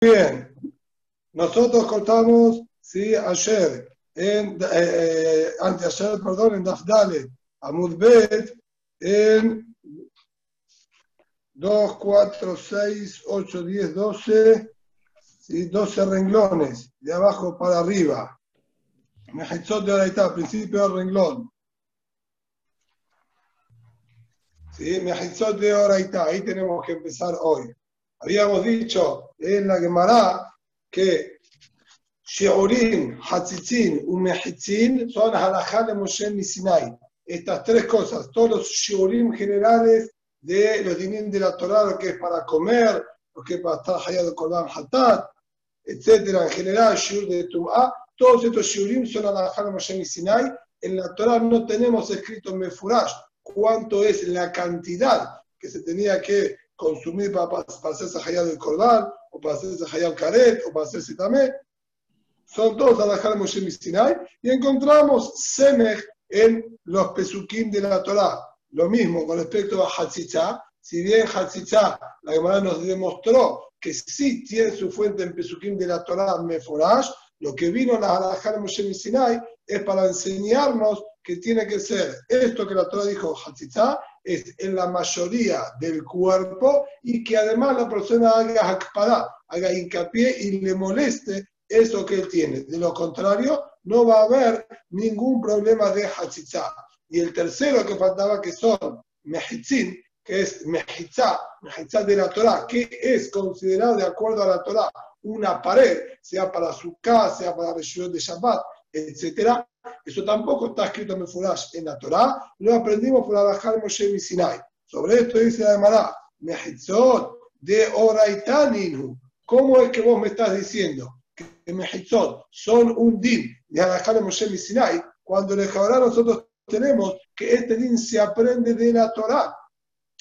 bien. Nosotros contamos, sí, ayer, en, eh, anteayer, perdón, en Dafdale, Amudbet, en 2, 4, 6, 8, 10, 12, ¿sí? 12 renglones, de abajo para arriba. Mejitzot de Oraitá, principio del renglón. ¿Sí? Mejitzot de Oraitá, ahí tenemos que empezar hoy. Habíamos dicho en la Gemara que Sheurim, Hatzitzin y Mehitzin son halajá de Moshe Sinai. Estas tres cosas, todos los Sheurim generales de los dinim de la Torah, lo que es para comer, lo que es para estar hallado Korban Hatat, etcétera, en general, Shur de Tum'a, todos estos Sheurim son halajá de Moshe Sinai. En la Torah no tenemos escrito Mefurash cuánto es la cantidad que se tenía que consumir para, para, para hacerse hayal del cordal, o para hacerse hayal caret, o para hacerse tamé. Son todos alajal Moshe Sinai. Y encontramos semej en los pesukim de la Torah. Lo mismo con respecto a Hatzitza. Si bien Hatzitza, la Gemara nos demostró que sí tiene su fuente en pesukim de la Torah Meforash, lo que vino la alajal Moshe Sinai es para enseñarnos que tiene que ser esto que la Torah dijo Hatzitza, es en la mayoría del cuerpo y que además la persona haga hakpará, haga hincapié y le moleste eso que él tiene. De lo contrario, no va a haber ningún problema de hatzitza. Y el tercero que faltaba, que son mehitzin, que es mejitza, mejitza de la Torah, que es considerado de acuerdo a la Torah una pared, sea para su casa, sea para la de Shabbat, etcétera, eso tampoco está escrito en en la Torah, lo aprendimos por Abajar Moshe Sinai. Sobre esto dice la Gemara, Mehitzot de Oraitaninu. ¿Cómo es que vos me estás diciendo que Mehitzot son un din de Abajar Moshe Sinai cuando en el Jabará nosotros tenemos que este din se aprende de la Torah,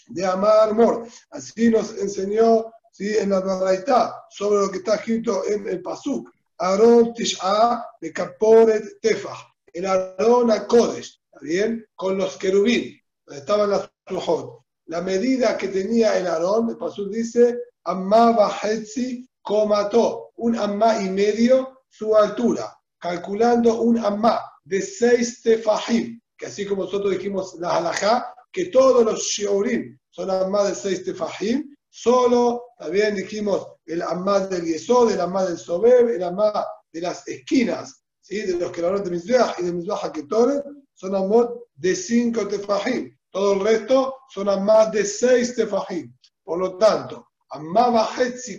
de Amar Mor. Así nos enseñó ¿sí? en la Baraitá sobre lo que está escrito en el Pasuk. Aarón Tish'a de Kaporet Tefah el Aarón a Kodesh, ¿está bien? Con los querubín, donde estaban las flujot. La medida que tenía el Aarón, el Pasuk dice, Amma Bahetzi Komato, un Amma y medio su altura, calculando un Amma de seis tefahim, que así como nosotros dijimos la halajá, que todos los shiurim son Amma de seis tefahim, solo también dijimos el Amma del Yesod, el Amma del Sobeb, el Amma de las esquinas ¿sí? de los que hablan de Mizbeach y de Mizbeach Haketoret, son amot de cinco tefajim. Todo el resto son más de seis tefajim. Por lo tanto, Amma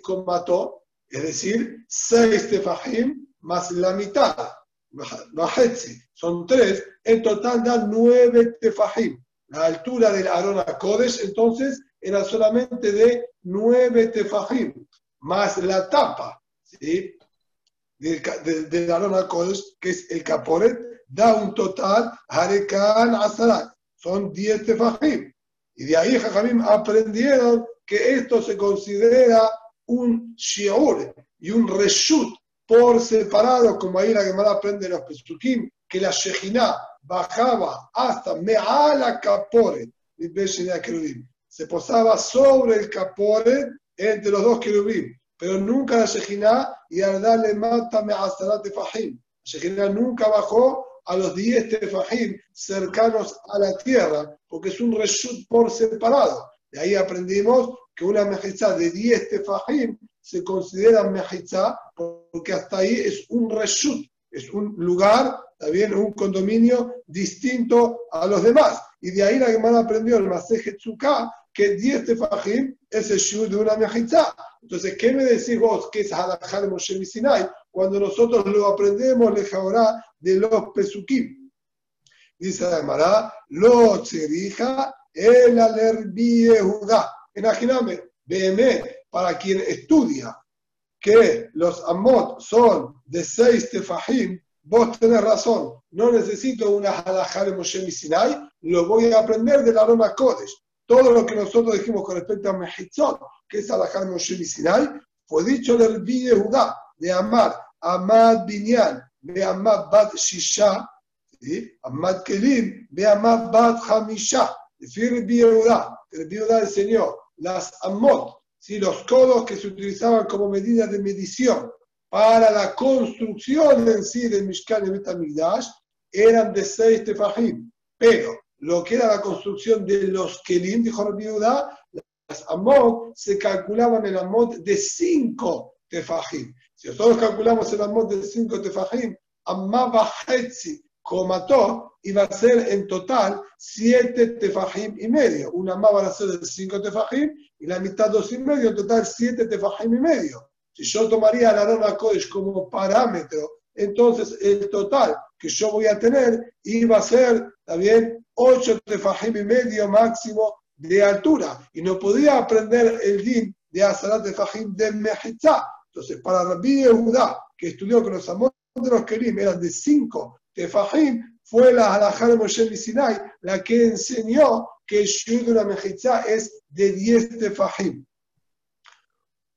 con mató, es decir, seis tefajim más la mitad. Bajetzi, son tres, en total dan nueve tefajim. La altura del Arona Kodesh, entonces, era solamente de nueve tefajim, más la tapa, ¿sí? del, del Aarón al Kodesh, que es el Caporet, da un total, Harekan Azarat, son 10 tefajim. Y de ahí Jajamim aprendieron que esto se considera un shiur y un reshut por separado, como ahí la Gemara aprende los Pesukim, que la Shejina bajaba hasta Me'ala Caporet, se posaba sobre el Caporet entre los dos querubim pero nunca la Shejina y al darle mátame a Sarat Tefahim. La Shejina nunca bajó a los 10 Tefahim cercanos a la tierra, porque es un reshut por separado. De ahí aprendimos que una mejizá de 10 Tefahim se considera mejizá porque hasta ahí es un reshut, es un lugar, también un condominio distinto a los demás. Y de ahí la Gemara aprendió el Maseje Tzuká, que 10 tefajim es el shu de una mejizá. Entonces, ¿qué me decís vos que es halajá de Moshe Sinai? Cuando nosotros lo aprendemos, le jaurá de los pesukim. Dice Ademara, lo tzerija el alerbi Judá. Imagíname, BM, para quien estudia que los amot son de seis tefajim, vos tenés razón, no necesito una halajá de Moshe Sinai, lo voy a aprender del aroma Kodesh todo lo que nosotros dijimos con respecto a Mehitzot, que es Alajá Moshe Sinai, fue dicho del de Judá, de Amar, Amad Binyan, de Amad Bat Shisha, Amad Kelim, de Amad Bat Hamisha. Decir el Judá, el Judá enseñó las Amot ¿sí? los codos que se utilizaban como medida de medición para la construcción en sí del Mishkan y Betamigdash eran de seis tefajim, pero lo que era la construcción de los Kelim, dijo Rabbi Yehuda, las Amot se calculaban en Amot de cinco tefajim. Si nosotros calculamos el Amot de cinco tefajim, Amma como mató, iba a ser en total siete tefajim y medio. Una más va a ser de cinco tefajim y la mitad dos y medio, en total siete tefajim y medio. Si yo tomaría la Rona Kodesh como parámetro, entonces el total que yo voy a tener iba a ser también 8 tefajim y medio máximo de altura. Y no podía aprender el din de Azarat tefajim de Mejitza. Entonces, para Rabbi Yehuda, que estudió con los amores de los Kerim eran de 5 tefajim, fue la Halajá de Moshe Sinai la que enseñó que el shur de una mejitza es de 10 tefajim.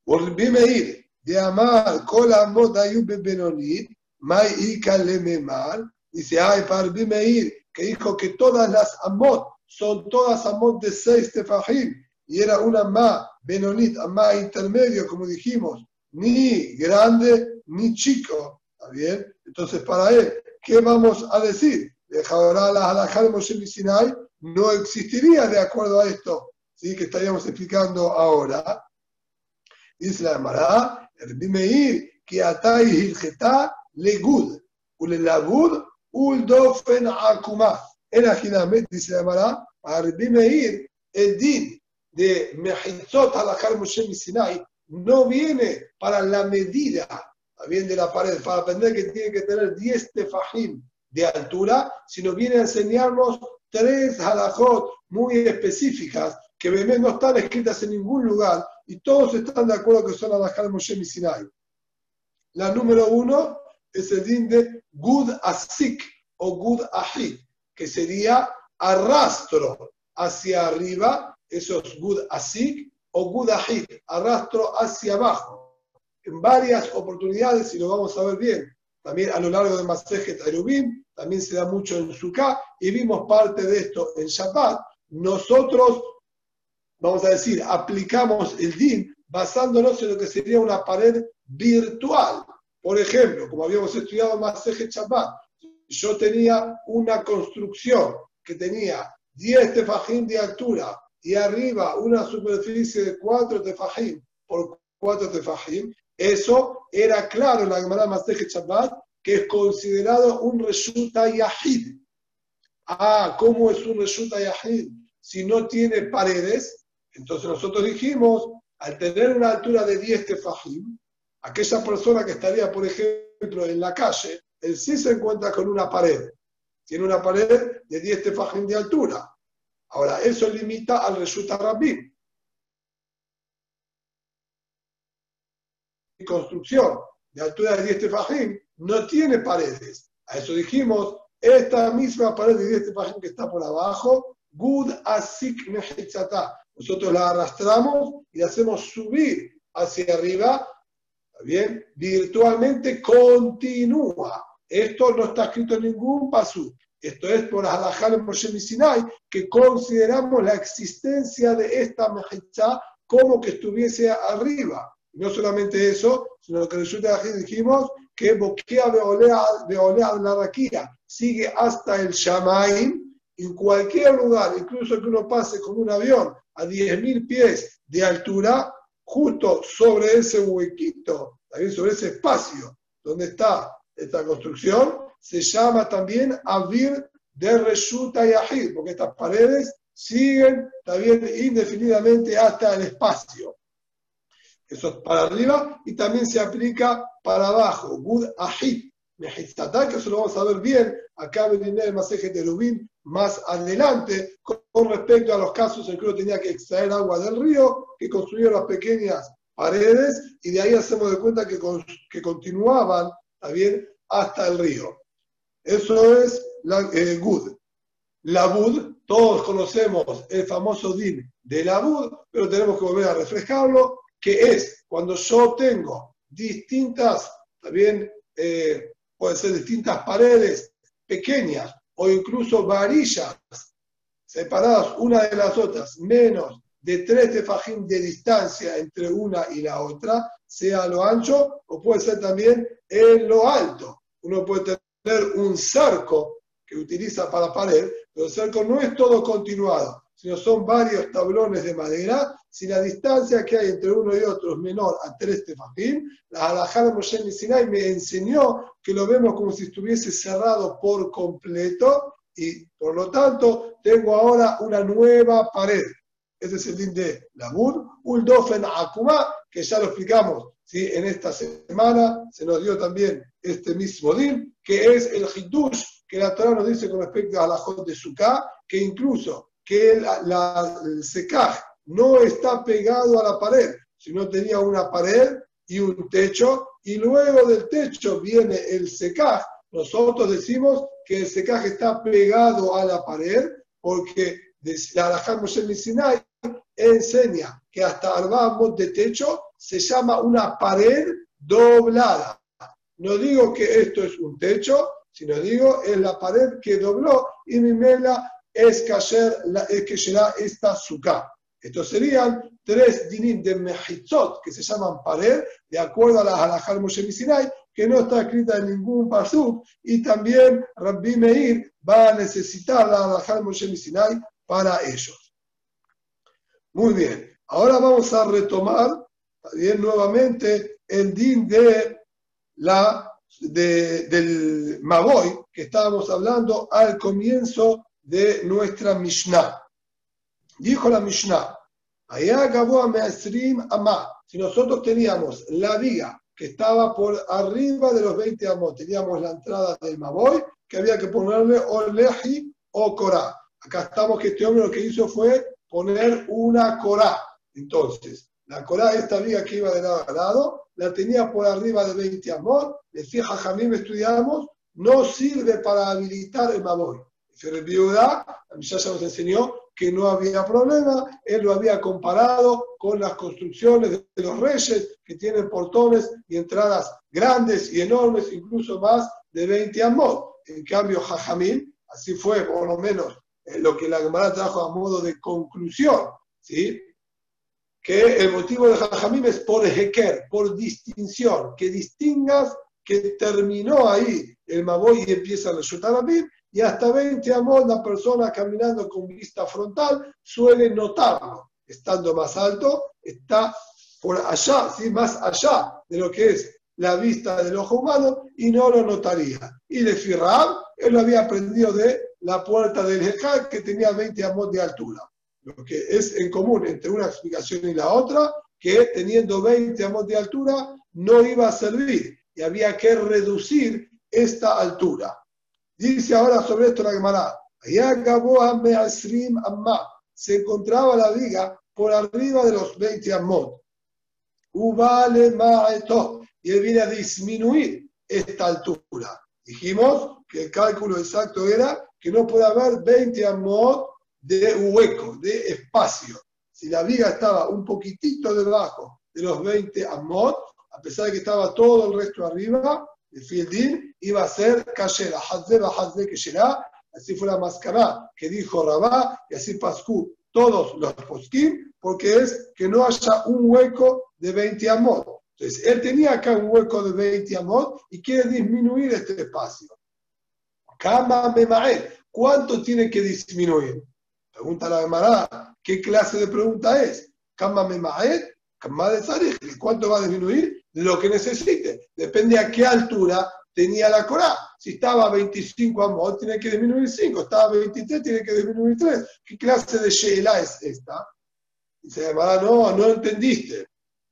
Por Rabbi Meir, de Amar, Kol Amot Ayub Benonit, Mai Ika Lememar, dice, ay, para Meir, que dijo que todas las Amot son todas Amot de seis tefajim, y era una Ma Benonit, Ma intermedio, como dijimos, ni grande ni chico. ¿Está bien? Entonces, para él, ¿qué vamos a decir? Dejará la halajá de Moshe Sinai, no existiría de acuerdo a esto, ¿sí? que estaríamos explicando ahora. Dice la el Meir, que atai hilgeta legud, ulelabud, uldofen akuma. En Ajiname, dice la Gemara, a Rabbi Meir, el din de Mehitzot halachar Moshe Sinai no viene para la medida, bien de la pared, para aprender que tiene que tener 10 tefajim de altura, sino viene a enseñarnos tres halajot muy específicas que no están escritas en ningún lugar y todos están de acuerdo que son halajot Moshe Sinai. La número uno es el din de Gud Asik o Gud Ahid, que sería arrastro hacia arriba, eso es Gud Asik, o Gud Ahid, arrastro hacia abajo. En varias oportunidades, y lo vamos a ver bien, también a lo largo de Masejet Erubim, también se da mucho en Sukkah, y vimos parte de esto en Shabbat. Nosotros, vamos a decir, aplicamos el din basándonos en lo que sería una pared virtual. Por ejemplo, como habíamos estudiado Masejet Shabbat, yo tenía una construcción que tenía 10 tefajim de altura y arriba una superficie de 4 tefajim por 4 tefajim, eso era claro en la Gemara Masejet Shabbat que es considerado un Reshuta Yahid. Ah, ¿cómo es un Reshuta Yahid? Si no tiene paredes, entonces nosotros dijimos, al tener una altura de 10 tefajim, aquella persona que estaría, por ejemplo, en la calle, él sí se encuentra con una pared. Tiene una pared de 10 tefajim de altura. Ahora, eso limita al Reshuta Rabim. Construcción de altura de 10 tefajim no tiene paredes. A eso dijimos, esta misma pared de 10 tefajim que está por abajo, Gud Asik Mehitzata. Nosotros la arrastramos y la hacemos subir hacia arriba. Bien? Virtualmente continúa. Esto no está escrito en ningún pasú. Esto es por Halajal Moshe Sinai, que consideramos la existencia de esta Mejitza como que estuviese arriba. no solamente eso, sino que resulta que dijimos que Boquea Beolea la Raquía sigue hasta el Shamaim, en cualquier lugar, incluso que uno pase con un avión a 10.000 pies de altura, justo sobre ese huequito, también sobre ese espacio donde está esta construcción, se llama también Avir de Reshuta Yahid, porque estas paredes siguen también indefinidamente hasta el espacio. Eso es para arriba y también se aplica para abajo. Gud Mejiztatá, que eso lo vamos a ver bien acá en el masaje de Rubín más adelante con respecto a los casos en que uno tenía que extraer agua del río, que construyeron las pequeñas paredes y de ahí hacemos de cuenta que, que continuaban también hasta el río. Eso es la eh, Gud. La Bud, todos conocemos el famoso din de la Bud, pero tenemos que volver a refrescarlo, que es cuando yo tengo distintas, también eh, pueden ser distintas paredes pequeñas o incluso varillas separadas una de las otras, menos de tres tefajim de distancia entre una y la otra, sea lo ancho o puede ser también en lo alto. Uno puede tener un cerco que utiliza para pared, pero el cerco no es todo continuado, sino son varios tablones de madera. Si la distancia que hay entre uno y otro es menor a tres tefajim, la halajá de Moshe Sinai me enseñó que lo vemos como si estuviese cerrado por completo y por lo tanto tengo ahora una nueva pared. Ese es el din de Labur, Uldofen Akuma, que ya lo explicamos ¿sí? en esta semana, se nos dio también este mismo din, que es el Hidush, que la Torah nos dice con respecto a la Jot de Sukkah, que incluso que la, el secaj no está pegado a la pared, sino tenía una pared y un techo, y luego del techo viene el secaj. Nosotros decimos que el secaj está pegado a la pared, porque la Alajá Moshe Sinai enseña que hasta Arbamos de techo se llama una pared doblada. No digo que esto es un techo, sino digo es la pared que dobló y mi mela es que será esta suká. Estos serían tres dinim de Mehitzot que se llaman pared, de acuerdo a la halajal Moshe Sinai, que no está escrita en ningún pasuk, y también Rabbi Meir va a necesitar la halajal Moshe Sinai para ellos. Muy bien, ahora vamos a retomar nuevamente el din de la, del Maboy que estábamos hablando al comienzo de nuestra Mishnah. Dijo la Mishnah, allá acabó a Measrim Amá. Si nosotros teníamos la viga que estaba por arriba de los 20 amos, teníamos la entrada del Maboy, que había que ponerle o Leji o Korah. Acá estamos que este hombre lo que hizo fue poner una corá. Entonces, la corá, esta viga que iba de lado a lado, la tenía por arriba de 20 amor. Decía Jajamim, estudiamos, no sirve para habilitar el mamor. El viuda, la ya nos enseñó que no había problema, él lo había comparado con las construcciones de los reyes que tienen portones y entradas grandes y enormes, incluso más de 20 amor. En cambio, Jajamim, así fue por lo menos lo que la Gemara trajo a modo de conclusión, ¿sí? que el motivo de Jajamim es por ejequer, por distinción, que distingas que terminó ahí el Maboy y empieza resultar a y hasta 20 amos la persona caminando con vista frontal suele notarlo. Estando más alto, está por allá, ¿sí? más allá de lo que es la vista del ojo humano y no lo notaría. Y de Firrab, él lo había aprendido de la puerta del Hejal que tenía 20 amos de altura. Lo que es en común entre una explicación y la otra, que teniendo 20 amos de altura no iba a servir y había que reducir esta altura. Dice ahora sobre esto la Gemara, se encontraba la viga por arriba de los 20 amos. Y él viene a disminuir esta altura. Dijimos que el cálculo exacto era que no puede haber 20 amot de hueco, de espacio. Si la viga estaba un poquitito debajo de los 20 amot, a pesar de que estaba todo el resto arriba, el fieldín iba a ser kashera, hazeba hazbe que será, así fue la máscara que dijo Rabá, y así Pascu todos los poskim, porque es que no haya un hueco de 20 amot. Entonces, él tenía acá un hueco de 20 amot y quiere disminuir este espacio. ¿Cuánto tiene que disminuir? Pregunta la Gemara, ¿qué clase de pregunta es? ¿Cuánto va a disminuir? Lo que necesite. Depende a qué altura tenía la Corá. Si estaba a 25 amos, tiene que disminuir 5. Estaba a 23, tiene que disminuir 3. ¿Qué clase de Sheila es esta? Dice Gemara, no, no entendiste.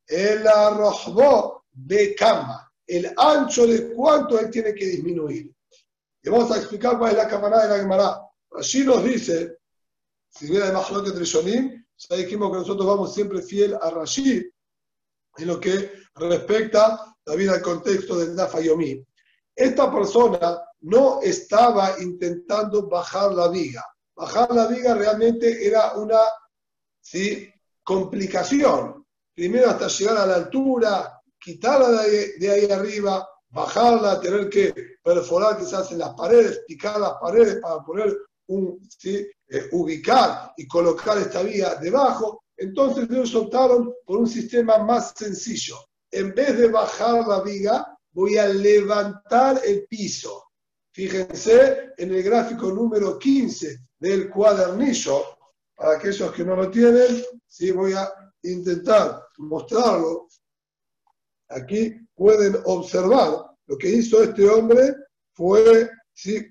El arrojbó de cama. El ancho de cuánto él tiene que disminuir. Y vamos a explicar cuál es la cámara de la Gemara. Allí nos dice, si viene de Mahlok de Trishonim, ya dijimos que nosotros vamos siempre fiel a Rashi en lo que respecta también al contexto del Nafayomi. Esta persona no estaba intentando bajar la viga. Bajar la viga realmente era una ¿sí? complicación. Primero hasta llegar a la altura, quitarla de ahí arriba, bajarla, tener que perforar quizás en las paredes, picar las paredes para poner un, eh, ubicar y colocar esta vía debajo. Entonces ellos optaron por un sistema más sencillo. En vez de bajar la viga, voy a levantar el piso. Fíjense en el gráfico número 15 del cuadernillo. Para aquellos que no lo tienen, sí voy a intentar mostrarlo. Aquí pueden observar lo que hizo este hombre fue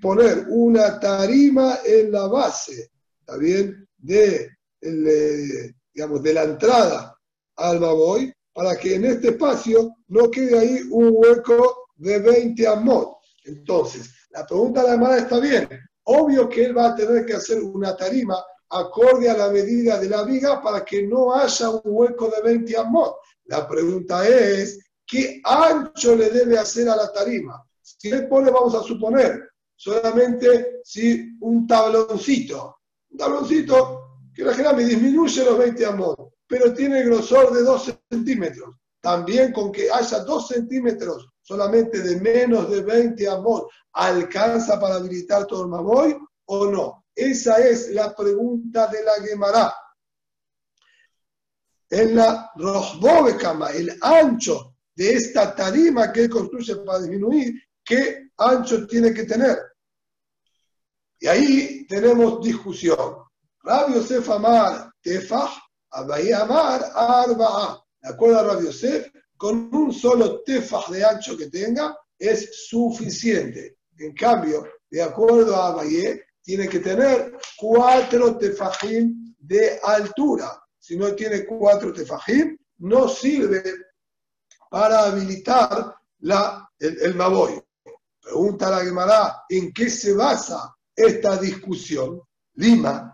poner una tarima en la base, ¿está bien? De, eh, digamos, de la entrada al Baboy, para que en este espacio no quede ahí un hueco de 20 amot. Entonces, la pregunta de la hermana está bien. Obvio que él va a tener que hacer una tarima acorde a la medida de la viga para que no haya un hueco de 20 amot. La pregunta es, ¿qué ancho le debe hacer a la tarima? Si él pone, vamos a suponer, solamente si un tabloncito, un tabloncito que la me disminuye los 20 amot, pero tiene grosor de 2 centímetros. También con que haya 2 centímetros solamente de menos de 20 amor, ¿alcanza para habilitar todo el mamoy o no? Esa es la pregunta de la Gemara. En la Rosbovekama, el ancho de esta tarima que él construye para disminuir, ¿qué ancho tiene que tener? Y ahí tenemos discusión. Rabbi Yosef Amar Tefah, Abayi Amar Arba'a. ¿De acuerdo a Rabbi Yosef? con un solo tefaj de ancho que tenga es suficiente. En cambio, de acuerdo a Abayé, tiene que tener cuatro tefajim de altura. Si no tiene cuatro tefajim, no sirve para habilitar la, el, el Maboy. Pregunta la Gemara, ¿en qué se basa esta discusión? Lima.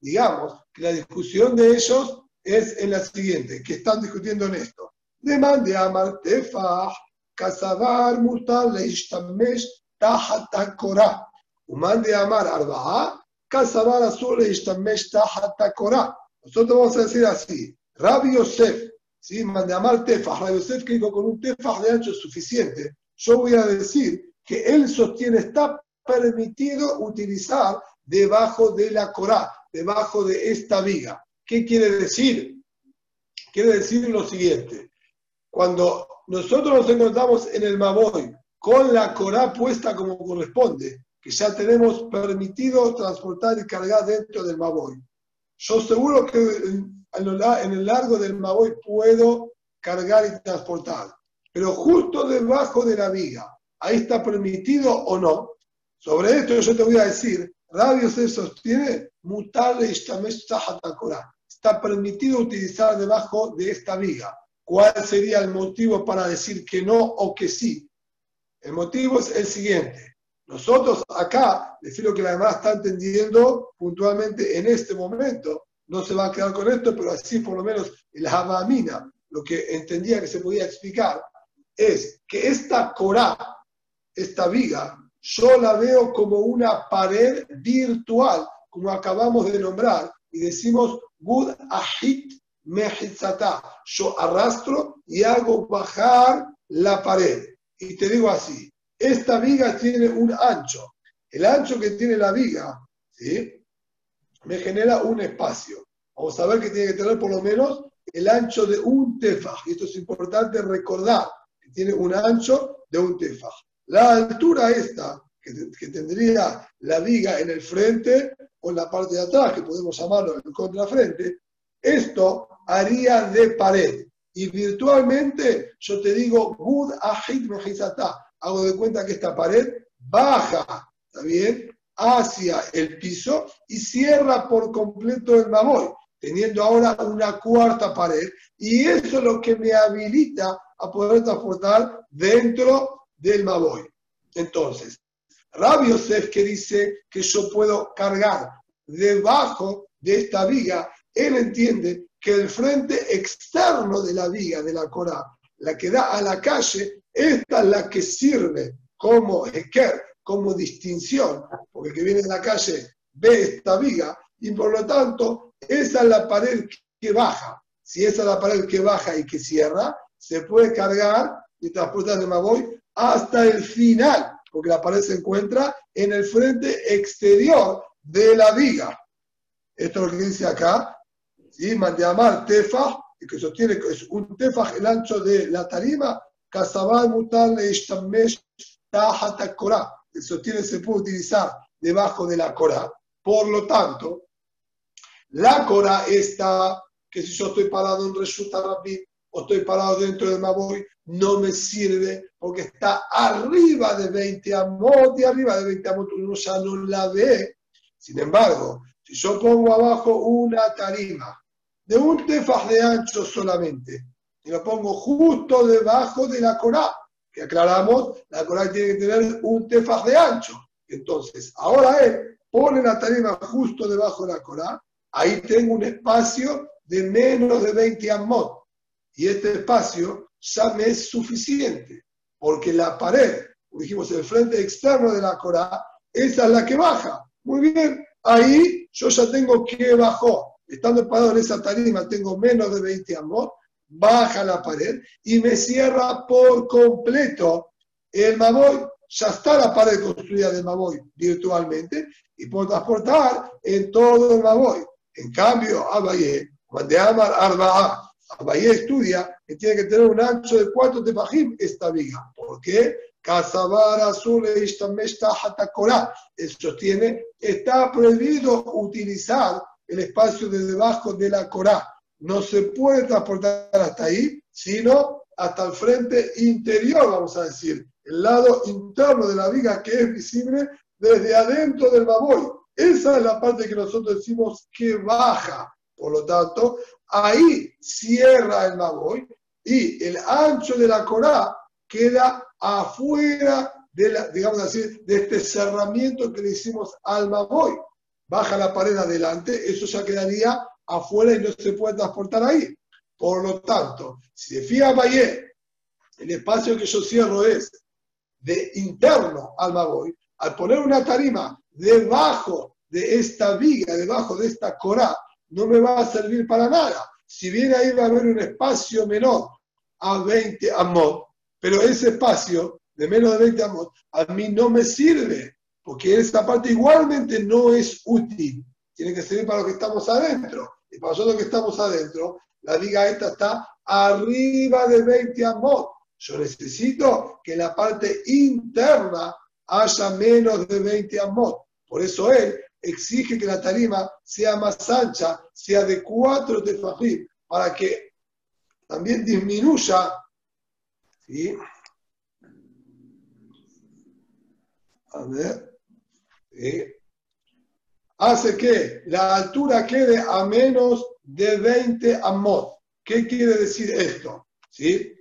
Digamos que la discusión de ellos es en la siguiente, que están discutiendo en esto. Demande a Martefah, Kazabar, Mutal, Leishtamesh, Tahatakora. Umande Amar Arba'a, Kazabar Azul, Leishtamesh, Tahatakora. Nosotros vamos a decir así, Rabbi Yosef, ¿sí? mande Amar Tefah, Rabbi Yosef que con un Tefah de ancho suficiente, yo voy a decir que él sostiene, está permitido utilizar debajo de la Corá, debajo de esta viga. ¿Qué quiere decir? Quiere decir lo siguiente. Cuando nosotros nos encontramos en el Maboy con la Corá puesta como corresponde, que ya tenemos permitido transportar y cargar dentro del Maboy, yo seguro que en el largo del Maboy puedo cargar y transportar. Pero justo debajo de la viga, ¿ahí está permitido o no? Sobre esto yo te voy a decir, Radio se sostiene, mutale Corá está permitido utilizar debajo de esta viga. ¿Cuál sería el motivo para decir que no o que sí? El motivo es el siguiente. Nosotros acá, decir lo que la demás está entendiendo puntualmente en este momento, no se va a quedar con esto, pero así por lo menos el Havamina, lo que entendía que se podía explicar, es que esta Corá, esta viga, yo la veo como una pared virtual, como acabamos de nombrar, y decimos Gud ahit mehitzata. Yo arrastro y hago bajar la pared. Y te digo así, esta viga tiene un ancho. El ancho que tiene la viga, ¿sí? Me genera un espacio. Vamos a ver que tiene que tener por lo menos el ancho de un tefaj. Y esto es importante recordar, que tiene un ancho de un tefaj. La altura esta, que, tendría la viga en el frente, o en la parte de atrás, que podemos llamarlo el contrafrente, esto haría de pared. Y virtualmente yo te digo, Gud Ahid Hago de cuenta que esta pared baja, ¿está bien? Hacia el piso y cierra por completo el mamoy, teniendo ahora una cuarta pared. Y eso es lo que me habilita a poder transportar dentro del mamoy. Entonces, Rabbi Yosef que dice que yo puedo cargar debajo de esta viga, él entiende que el frente externo de la viga, de la Corá, la que da a la calle, esta es la que sirve como eker, como distinción, porque el que viene de la calle ve esta viga y por lo tanto esa es la pared que baja. Si esa es la pared que baja y que cierra, se puede cargar y transportar de Magoy hasta el final porque la pared se encuentra en el frente exterior de la viga. Esto es lo que dice acá ¿sí? Mandiamar tefaj, que sostiene que es un tefaj el ancho de la tarima, Kasabal mutar le ishtamesh tahata korah. El sostiene se puede utilizar debajo de la Corá. Por lo tanto, la Corá está, que si yo estoy parado en Reshut Rabbi o estoy parado dentro del Maboy, no me sirve porque está arriba de 20 amot y arriba de 20 amot uno ya no la ve. Sin embargo, si yo pongo abajo una tarima de un tefaj de ancho solamente y lo pongo justo debajo de la Corá, que aclaramos, la Corá tiene que tener un tefaj de ancho. Entonces, ahora él pone la tarima justo debajo de la Corá, ahí tengo un espacio de menos de 20 amot. Y este espacio ya me es suficiente, porque la pared, dijimos, el frente externo de la Corá, esa es la que baja. Muy bien, ahí yo ya tengo que bajó. Estando parado en esa tarima, tengo menos de 20 amot, baja la pared y me cierra por completo el maboy ya está la pared construida del Maboy virtualmente y puedo transportar en todo el Maboy. En cambio, Abaye, cuando Amar Arba'a, Abaye estudia que tiene que tener un ancho de cuatro tefajim esta viga. ¿Por qué? Casabar azul e Él sostiene, está prohibido utilizar el espacio de debajo de la Corá. No se puede transportar hasta ahí, sino hasta el frente interior, vamos a decir, el lado interno de la viga que es visible desde adentro del baboy. Esa es la parte que nosotros decimos que baja. Por lo tanto, ahí cierra el baboy y el ancho de la corá queda afuera de la, digamos así, de este cerramiento que le hicimos al baboy. Baja la pared adelante, eso ya quedaría afuera y no se puede transportar ahí. Por lo tanto, si de fija Valle, el espacio que yo cierro es de interno al Maboy, al poner una tarima debajo de esta viga, debajo de esta corá, no me va a servir para nada. Si bien ahí va a haber un espacio menor a 20 amot, pero ese espacio de menos de 20 amot a mí no me sirve, porque esta parte igualmente no es útil. Tiene que servir para lo que estamos adentro. Y para nosotros que estamos adentro, la viga esta está arriba de 20 amot. Yo necesito que la parte interna haya menos de 20 amot. Por eso él exige que la tarima sea más ancha, sea de 4 tefajim, para que también disminuya. ¿sí? A ver. Hace que la altura quede a menos de 20 amot. ¿Qué quiere decir esto? ¿Sí?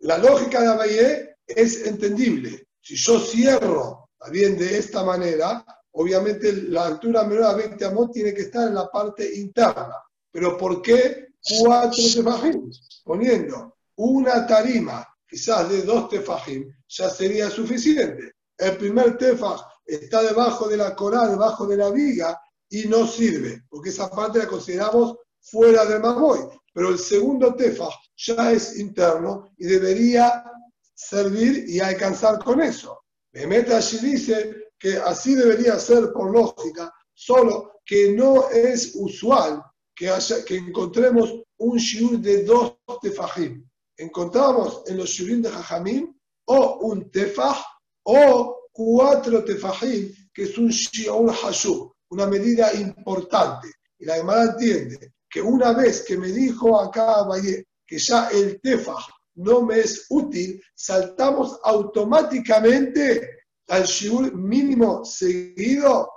La lógica de Abaye es entendible. Si yo cierro bien de esta manera, obviamente la altura menor a 20 amot tiene que estar en la parte interna. Pero ¿por qué cuatro tefajim? Poniendo una tarima, quizás de dos tefajim, ya sería suficiente. El primer tefaj está debajo de la coral, debajo de la viga, y no sirve, porque esa parte la consideramos fuera del mamoy. Pero el segundo tefaj ya es interno y debería servir y alcanzar con eso. Mehmet allí dice que así debería ser por lógica, solo que no es usual que, que encontremos un shiur de dos tefajim. Encontramos en los shiurim de Jajamim o un tefaj o cuatro tefajim, que es un shiur hashub, una medida importante. Y la Gemara entiende que una vez que me dijo acá Valle que ya el tefaj no me es útil, saltamos automáticamente al shiur mínimo seguido,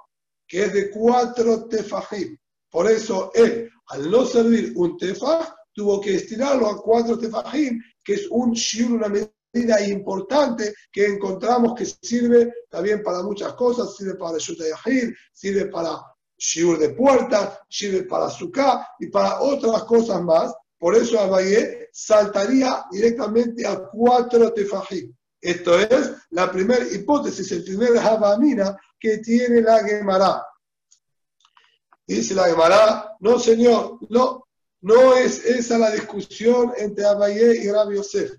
que es de cuatro tefajim. Por eso él, al no servir un tefaj, tuvo que estirarlo a cuatro tefajim, que es un shiur, una medida importante que encontramos que sirve también para muchas cosas, sirve para Yuta Yahir, sirve para shiur de puerta, sirve para suká y para otras cosas más, por eso Abaye saltaría directamente a cuatro tefajim. Esto es la primera hipótesis, el primer Habamina que tiene la Gemara. Dice la Gemara, no señor, no, no es esa la discusión entre Abaye y Rabbi Yosef.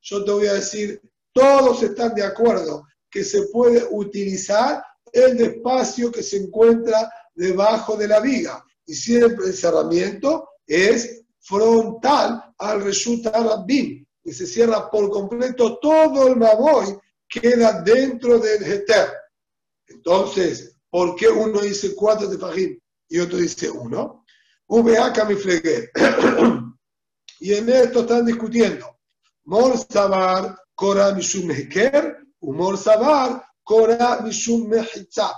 Yo te voy a decir, todos están de acuerdo que se puede utilizar el espacio que se encuentra debajo de la viga. Y siempre el cerramiento es frontal al Reshut Arabim, y se cierra por completo todo el Maboy, queda dentro del Heter. Entonces, ¿por qué uno dice cuatro de Fajim y otro dice uno? VA mi y en esto están discutiendo. Mor Sabar, Kora Mishum Heker, Humor Sabar, Kora Mishum Mehitza.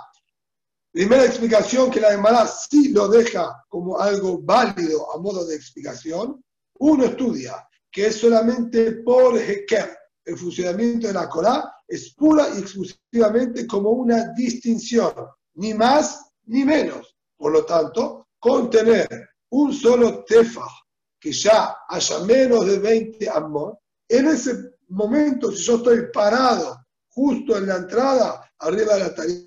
Primera explicación que la Gemara sí lo deja como algo válido a modo de explicación. Uno estudia que es solamente por Heker. El funcionamiento de la Corá es pura y exclusivamente como una distinción, ni más ni menos. Por lo tanto, contener un solo tefa que ya haya menos de 20 amor, en ese momento, si yo estoy parado justo en la entrada, arriba de la tarima,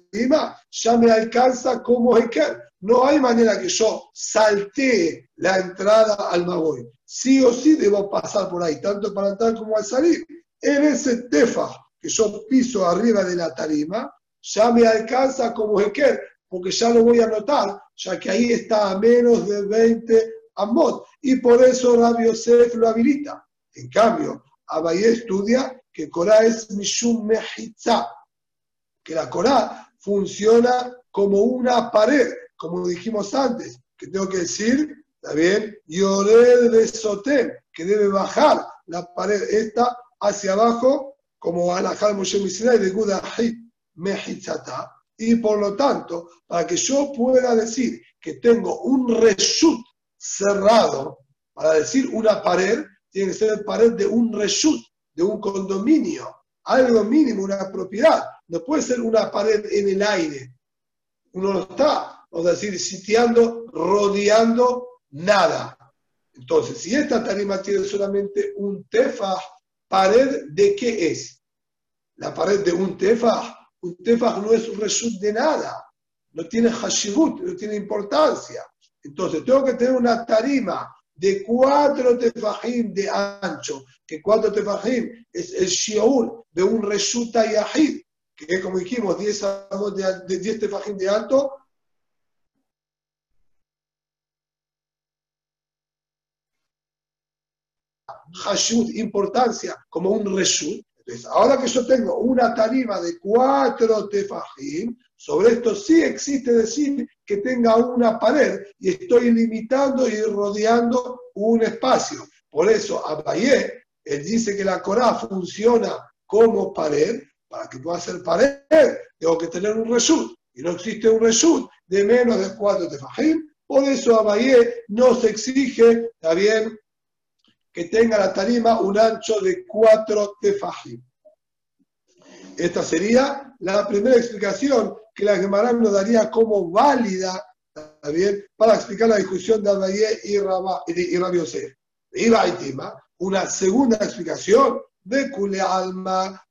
ya me alcanza como Heker. No hay manera que yo saltee la entrada al Magoy. Sí o sí debo pasar por ahí, tanto para entrar como al salir. En ese tefa que yo piso arriba de la tarima, ya me alcanza como Heker, porque ya lo voy a notar, ya que ahí está a menos de 20 amot. Y por eso Rabbi Yosef lo habilita. En cambio, Abayé estudia que Korah es Mishum Mehitza, que la Corá funciona como una pared, como dijimos antes, que tengo que decir, está bien, Yored de Sotem, que debe bajar la pared esta hacia abajo, como Alajal Moshe Misinai de Gudahit Mehitzata, y por lo tanto, para que yo pueda decir que tengo un reshut cerrado, para decir una pared, tiene que ser pared de un reshut, de un condominio, algo mínimo, una propiedad. No puede ser una pared en el aire. Uno no está, vamos a decir, sitiando, rodeando nada. Entonces, si esta tarima tiene solamente un tefaj, ¿pared de qué es? La pared de un tefaj. Un tefaj no es un reshut de nada. No tiene hashibut, no tiene importancia. Entonces, tengo que tener una tarima de cuatro tefajim de ancho, que cuatro tefajim es el shiur de un reshuta yahid, que es como dijimos, 10 de, 10 tefajim de alto, hashut, importancia, como un reshut. Entonces, ahora que yo tengo una tarima de cuatro tefajim, sobre esto sí existe decir que tenga una pared y estoy limitando y rodeando un espacio. Por eso, Abayé, él dice que la Corá funciona como pared. Para que pueda ser pared, tengo que tener un reshut. Y no existe un reshut de menos de cuatro tefajim. Por eso Abayé se exige, bien, que tenga la tarima un ancho de cuatro tefajim. Esta sería la primera explicación que la Gemara nos daría como válida bien? para explicar la discusión de Abayé y, Rabá, y, Rabbi Yosef. Y una segunda explicación de Kule Alma.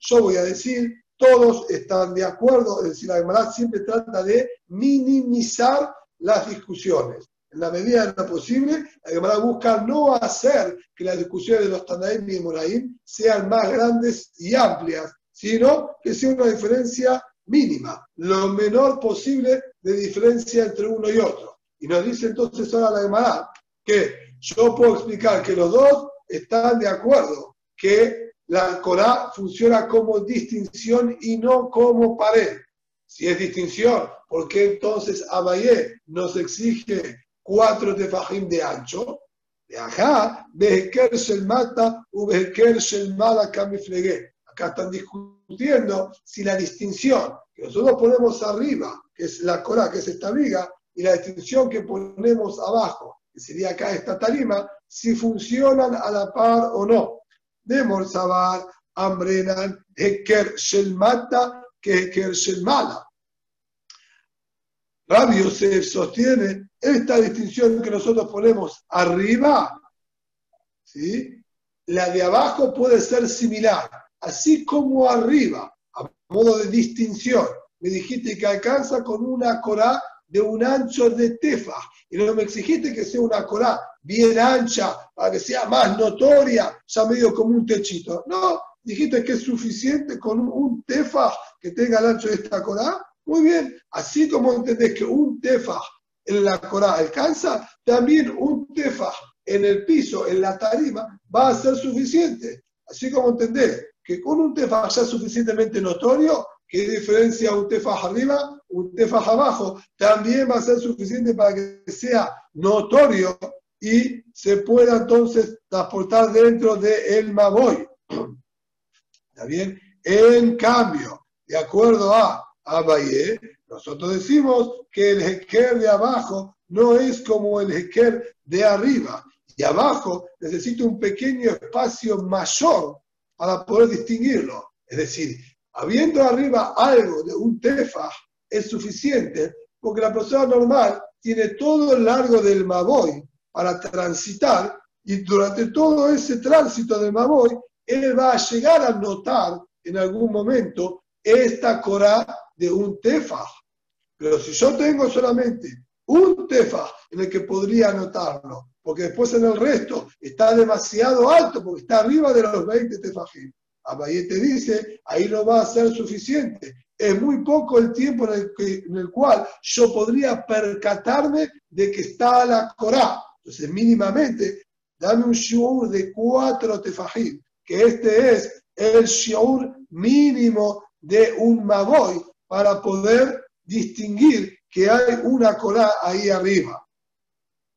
Yo voy a decir, todos están de acuerdo, es decir, la Gemara siempre trata de minimizar las discusiones. En la medida de lo posible, la Gemara busca no hacer que las discusiones de los Tanaim y Moraim sean más grandes y amplias, sino que sea una diferencia mínima, lo menor posible de diferencia entre uno y otro. Y nos dice entonces ahora la Gemara que yo puedo explicar que los dos están de acuerdo que la Corá funciona como distinción y no como pared. Si es distinción, ¿por qué entonces Abayé nos exige cuatro tefajim de ancho? De acá, el Mata u el Mala Kamiflegué acá están discutiendo si la distinción que nosotros ponemos arriba, que es la cora, que es esta viga, y la distinción que ponemos abajo, que sería acá esta tarima, si funcionan a la par o no. De Morzabar, Ambrenan, Heker Shelmata, que Heker Shelmala. Rabbi Yosef sostiene esta distinción que nosotros ponemos arriba, ¿sí? la de abajo puede ser similar, así como arriba, a modo de distinción, me dijiste que alcanza con una corá de un ancho de tefa, y no me exigiste que sea una corá bien ancha, para que sea más notoria, ya medio como un techito. No, dijiste que es suficiente con un tefaj que tenga el ancho de esta Corá. Muy bien, así como entendés que un tefaj en la Corá alcanza, también un tefaj en el piso, en la tarima, va a ser suficiente. Así como entendés que con un tefaj ya suficientemente notorio, que diferencia un tefaj arriba, un tefaj abajo, también va a ser suficiente para que sea notorio y se pueda entonces transportar dentro del el Maboy. ¿Está bien? En cambio, de acuerdo a Abaye, nosotros decimos que el Heker de abajo no es como el Heker de arriba. Y abajo necesita un pequeño espacio mayor para poder distinguirlo. Es decir, habiendo arriba algo de un tefa, es suficiente porque la persona normal tiene todo el largo del Maboy para transitar y durante todo ese tránsito del Maboy, él va a llegar a notar en algún momento esta Corá de un tefa. Pero si yo tengo solamente un tefa en el que podría notarlo, porque después en el resto está demasiado alto, porque está arriba de los 20 tefajim. Abayé te dice, ahí no va a ser suficiente. Es muy poco el tiempo en el, que, en el cual yo podría percatarme de que está la Corá. Entonces, mínimamente, dame un shiur de cuatro tefajim, que este es el shiur mínimo de un maboy para poder distinguir que hay una Corá ahí arriba.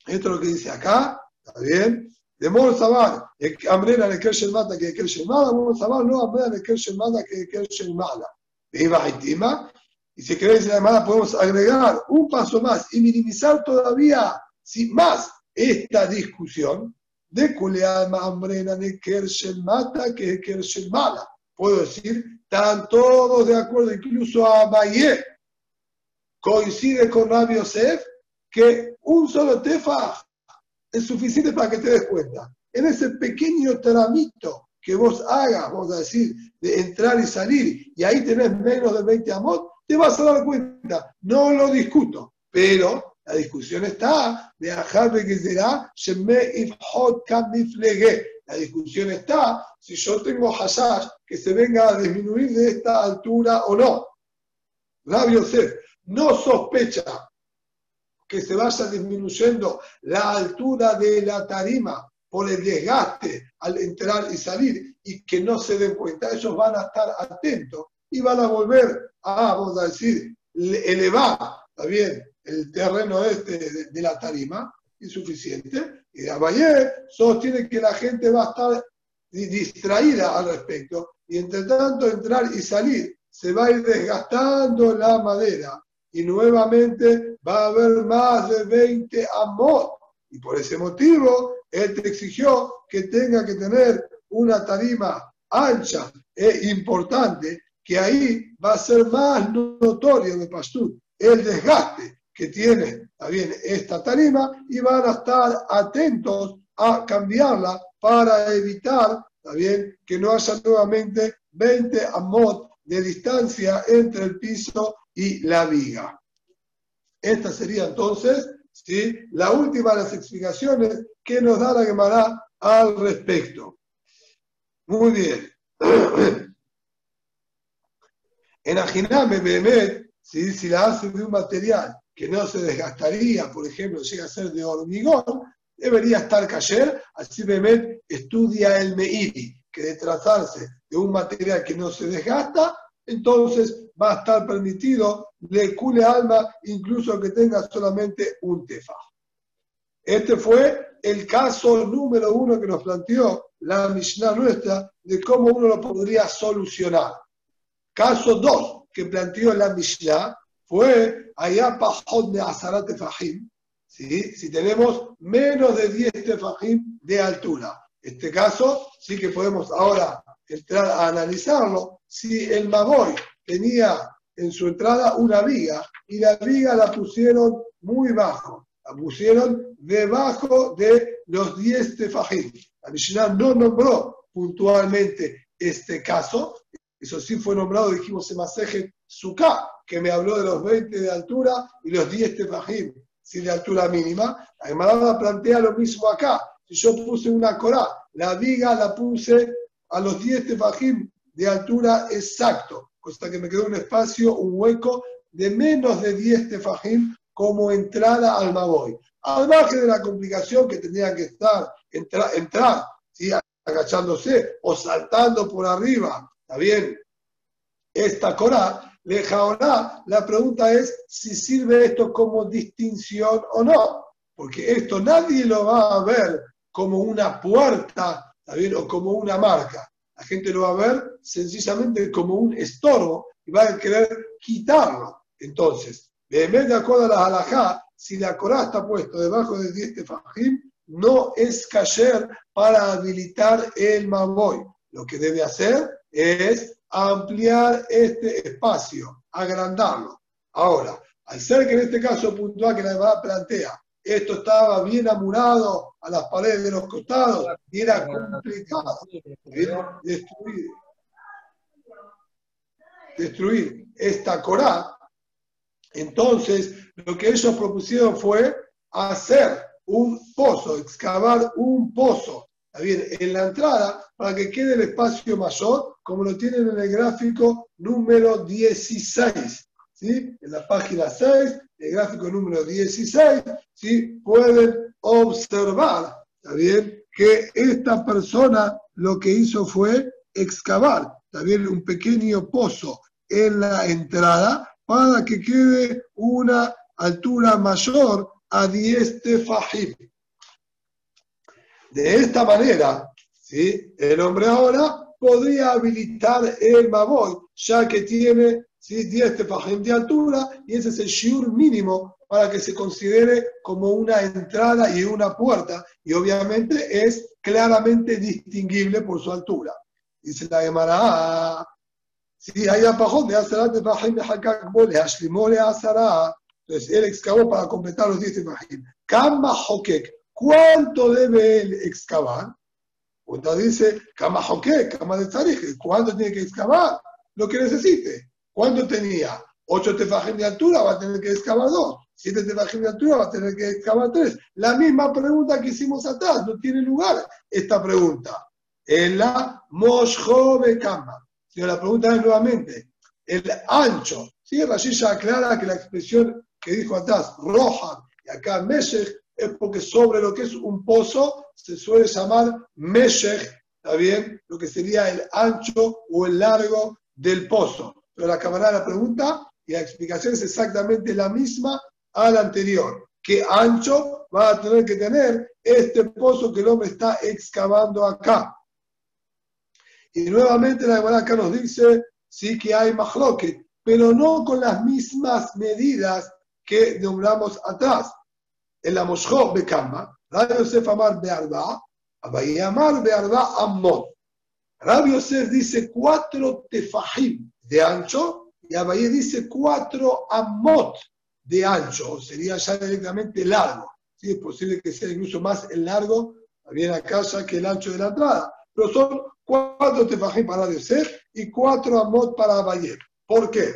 Esto es lo que dice acá, ¿está bien? De Mor Sabar, Amrena de Kershen Mata que Kershen Mala, Mor Sabar no Amrena de Kershen Mata que Kershen Mala. Viva Haitima. Y si queréis, además, podemos agregar un paso más y minimizar todavía, sin más, esta discusión de Kulealma Amrena de Kershen Mata que de Kershen Mala. Puedo decir, están todos de acuerdo, incluso a Baye coincide con Rabbi Yosef que un solo tefa es suficiente para que te des cuenta. En ese pequeño tramito que vos hagas, vamos a decir, de entrar y salir, y ahí tenés menos de 20 amot, te vas a dar cuenta. No lo discuto, pero la discusión está que será La discusión está si yo tengo hashash que se venga a disminuir de esta altura o no. Rabbi Yosef no sospecha que se vaya disminuyendo la altura de la tarima por el desgaste al entrar y salir y que no se den cuenta, ellos van a estar atentos y van a volver a, vamos a decir, elevar, ¿está bien?, el terreno este de, la tarima, insuficiente. Y Abayer sostiene que la gente va a estar distraída al respecto y entre tanto entrar y salir se va a ir desgastando la madera y nuevamente va a haber más de 20 amot. Y por ese motivo, él te exigió que tenga que tener una tarima ancha e importante, que ahí va a ser más notorio de Pastú el desgaste que tiene también esta tarima y van a estar atentos a cambiarla para evitar también que no haya nuevamente 20 amot de distancia entre el piso y la viga. Esta sería entonces ¿sí? la última de las explicaciones que nos da la Gemara al respecto. Muy bien. En Ajiname, Behemet, si la hace de un material que no se desgastaría, por ejemplo, llega a ser de hormigón, debería estar cayer, así Behemet estudia el Meiri, que de trazarse de un material que no se desgasta, entonces va a estar permitido le cule alma incluso que tenga solamente un tefa. Este fue el caso número uno que nos planteó la Mishnah nuestra de cómo uno lo podría solucionar. Caso dos que planteó la Mishnah fue allá pajot de Azarat Tefajim, si tenemos menos de 10 tefajim de altura. Este caso sí que podemos ahora entrar a analizarlo. Si el Maboy tenía en su entrada una viga y la viga la pusieron muy bajo, la pusieron debajo de los 10 tefajim. La Mishnah no nombró puntualmente este caso, eso sí fue nombrado, dijimos en Maseje Suká, que me habló de los 20 de altura y los 10 tefajim, si de altura mínima. La Gemara plantea lo mismo acá. Si yo puse una corá, la viga la puse a los 10 tefajim de altura exacto, cosa que me quedó un espacio, un hueco de menos de 10 tefajim como entrada al Maboy. Al margen de la complicación que tendría que estar, entrar, agachándose o saltando por arriba, ¿está bien? Esta Corá, ahora la pregunta es si sirve esto como distinción o no, porque esto nadie lo va a ver como una puerta. O como una marca. La gente lo va a ver sencillamente como un estorbo y va a querer quitarlo. Entonces, de acuerdo a la halajá, si la Corá está puesto debajo de 10 tefajim, no es cayer para habilitar el maboy. Lo que debe hacer es ampliar este espacio, agrandarlo. Ahora, al ser que en este caso puntual que la verdad plantea, esto estaba bien amurado a las paredes de los costados y era complicado destruir, destruir esta Corá, entonces lo que ellos propusieron fue hacer un pozo, excavar un pozo bien, en la entrada para que quede el espacio mayor, como lo tienen en el gráfico número 16. ¿sí? En la página 6, el gráfico número 16, ¿sí? pueden observar bien? que esta persona lo que hizo fue excavar también un pequeño pozo en la entrada para que quede una altura mayor a 10 tefajim. De esta manera, ¿sí? el hombre ahora podría habilitar el maboy, ya que tiene ¿sí? 10 tefajim de altura y ese es el shiur mínimo para que se considere como una entrada y una puerta, y obviamente es claramente distinguible por su altura. Dice la Gemara, si hay apajón de Azarat de Fahim de Hakak Bole, Hashlimole Azara, entonces él excavó para completar los 10 Fahim. Kama Hokek, ¿cuánto debe él excavar? Entonces dice, Kama Hokek, Kama de Tzarich, ¿cuánto tiene que excavar? Lo que necesite. ¿Cuánto tenía? 8 tefajim de altura, va a tener que excavar 2. 7 tefajim de altura, va a tener que excavar 3. La misma pregunta que hicimos atrás, no tiene lugar esta pregunta. En la Mosho Kama. La pregunta es nuevamente, el ancho, ¿sí? Rashi ya aclara que la expresión que dijo atrás, roja, y acá Meshech, es porque sobre lo que es un pozo se suele llamar Meshech, ¿está bien? Lo que sería el ancho o el largo del pozo. Pero la cámara la pregunta y la explicación es exactamente la misma a la anterior. ¿Qué ancho va a tener que tener este pozo que el hombre está excavando acá? Y nuevamente la Gemara acá nos dice, sí que hay mahloket, pero no con las mismas medidas que nombramos atrás. Mosho Bekamba, Rabbi Yosef Amar Bearba, Abayi Amar Bearba Ammon. Rabbi Yosef dice cuatro tefahim de ancho y Abaye dice cuatro amot de ancho, o sería ya directamente largo. ¿Sí? Es posible que sea incluso más el largo, también acá ya que el ancho de la entrada. Pero son cuatro tefajim para Yosef y cuatro amot para Abayé. ¿Por qué?